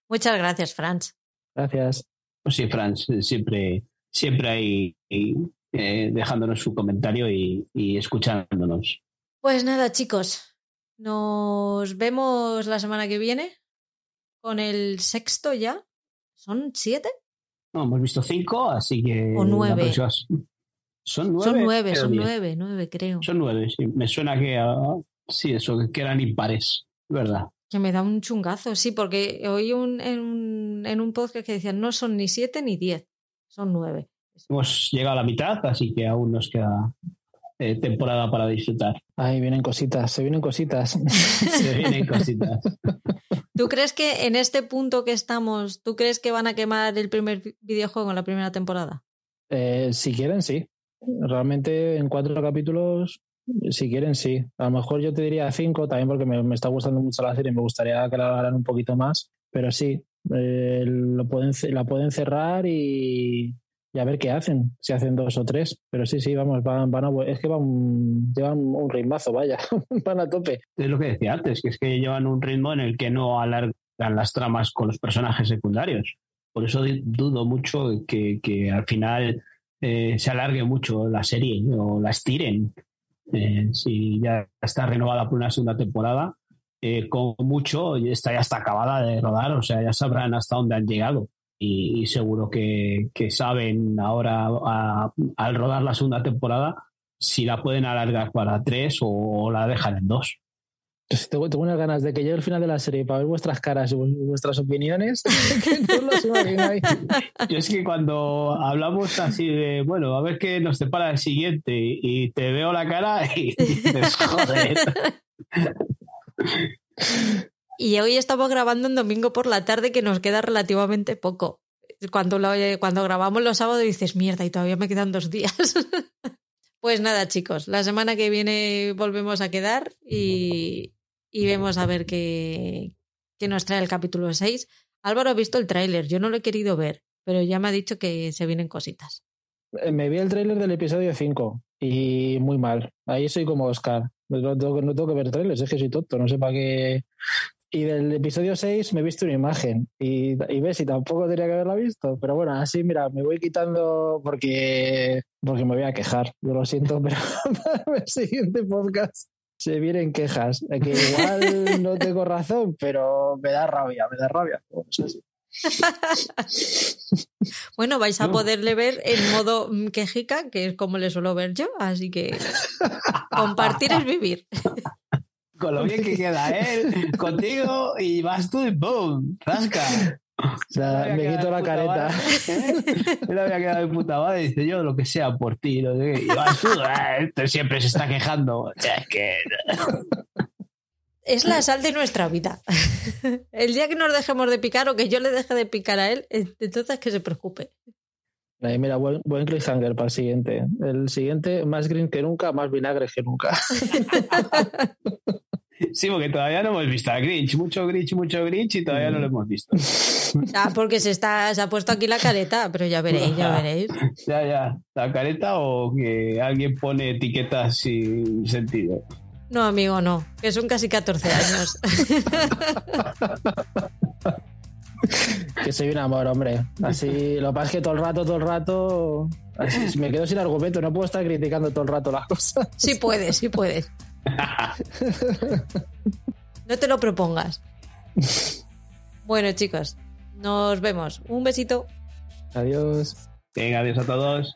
Muchas gracias, Franz. Gracias. Pues sí, Franz, siempre siempre ahí eh, dejándonos su comentario y, escuchándonos. Pues nada, chicos, nos vemos la semana que viene con el sexto ya. ¿Son siete? No, hemos visto cinco, así que. O nueve. Son nueve. Son nueve, son nueve, nueve, creo. Son nueve, sí. Me suena que. Uh, sí, eso, que eran impares, ¿verdad? Que me da un chungazo, sí, porque oí un, en, un, en un podcast que decían no son ni siete ni diez son nueve. Hemos llegado a la mitad, así que aún nos queda eh, temporada para disfrutar. Ahí vienen cositas, se vienen cositas. se vienen cositas. ¿Tú crees que en este punto que estamos, tú crees que van a quemar el primer videojuego en la primera temporada? Eh, si quieren, sí. Realmente en cuatro capítulos, si quieren, sí. A lo mejor yo te diría cinco, también porque me, está gustando mucho la serie y me gustaría que la hagan un poquito más. Pero sí, eh, lo pueden, la pueden cerrar y, a ver qué hacen, si hacen dos o tres. Pero sí, sí, vamos, van, van a, es que van, llevan un ritmazo, vaya, van a tope. Es lo que decía antes, que es que llevan un ritmo en el que no alargan las tramas con los personajes secundarios. Por eso dudo mucho que, que al final eh, se alargue mucho la serie o la estiren. Eh, si ya está renovada por una segunda temporada, eh, con mucho, está ya está acabada de rodar, o sea, ya sabrán hasta dónde han llegado. Y, seguro que, saben ahora, al rodar la segunda temporada, si la pueden alargar para tres o, la dejan en dos. Tengo, tengo, unas ganas de que llegue el final de la serie para ver vuestras caras y vuestras opiniones. Yo es que cuando hablamos así de, bueno, a ver qué nos depara el siguiente y te veo la cara y dices, joder. Y hoy estamos grabando un domingo por la tarde que nos queda relativamente poco. Cuando, cuando grabamos los sábados dices, mierda, y todavía me quedan dos días. pues nada, chicos, la semana que viene volvemos a quedar y, vemos a ver qué, qué nos trae el capítulo 6. Álvaro ha visto el tráiler, yo no lo he querido ver. pero ya me ha dicho que se vienen cositas. Eh, me vi el tráiler del episodio 5 y muy mal. Ahí soy como Oscar. No tengo, no tengo que ver trailers, es que soy tonto, no sé para qué. Y del episodio 6 me he visto una imagen y, y ves, y tampoco tenía que haberla visto. Pero bueno, así, mira, me voy quitando porque, porque me voy a quejar. Yo lo siento, pero para el siguiente podcast se vienen quejas. Que igual no tengo razón, pero me da rabia, me da rabia. Pues así. bueno, vais a poderle ver en modo quejica, que es como le suelo ver yo, así que compartir es vivir. Con lo bien que queda él, contigo, y vas tú y ¡boom! ¡Rasca! O sea, me quito la careta. Él había quedado de puta madre y dice yo lo que sea por ti. Sé qué. Y vas tú, eh, siempre se está quejando. Es que es la sal de nuestra vida. El día que nos dejemos de picar o que yo le deje de picar a él, entonces que se preocupe. Mira, buen, buen cliffhanger para el siguiente. El siguiente, más green que nunca, más vinagre que nunca. Sí, porque todavía no hemos visto a Grinch. Mucho Grinch, mucho Grinch y todavía no lo hemos visto. Ah, porque se, está, se ha puesto aquí la careta, pero ya veréis, ya veréis. Ya, ya. La careta o que alguien pone etiquetas sin sentido. No, amigo, no, que son casi 14 años. que soy un amor, hombre. Así, lo que pasa es que todo el rato, todo el rato, me quedo sin argumento, no puedo estar criticando todo el rato las cosas. Sí puedes, sí puedes. no te lo propongas. Bueno, chicos, nos vemos. Un besito. Adiós. Venga, adiós a todos.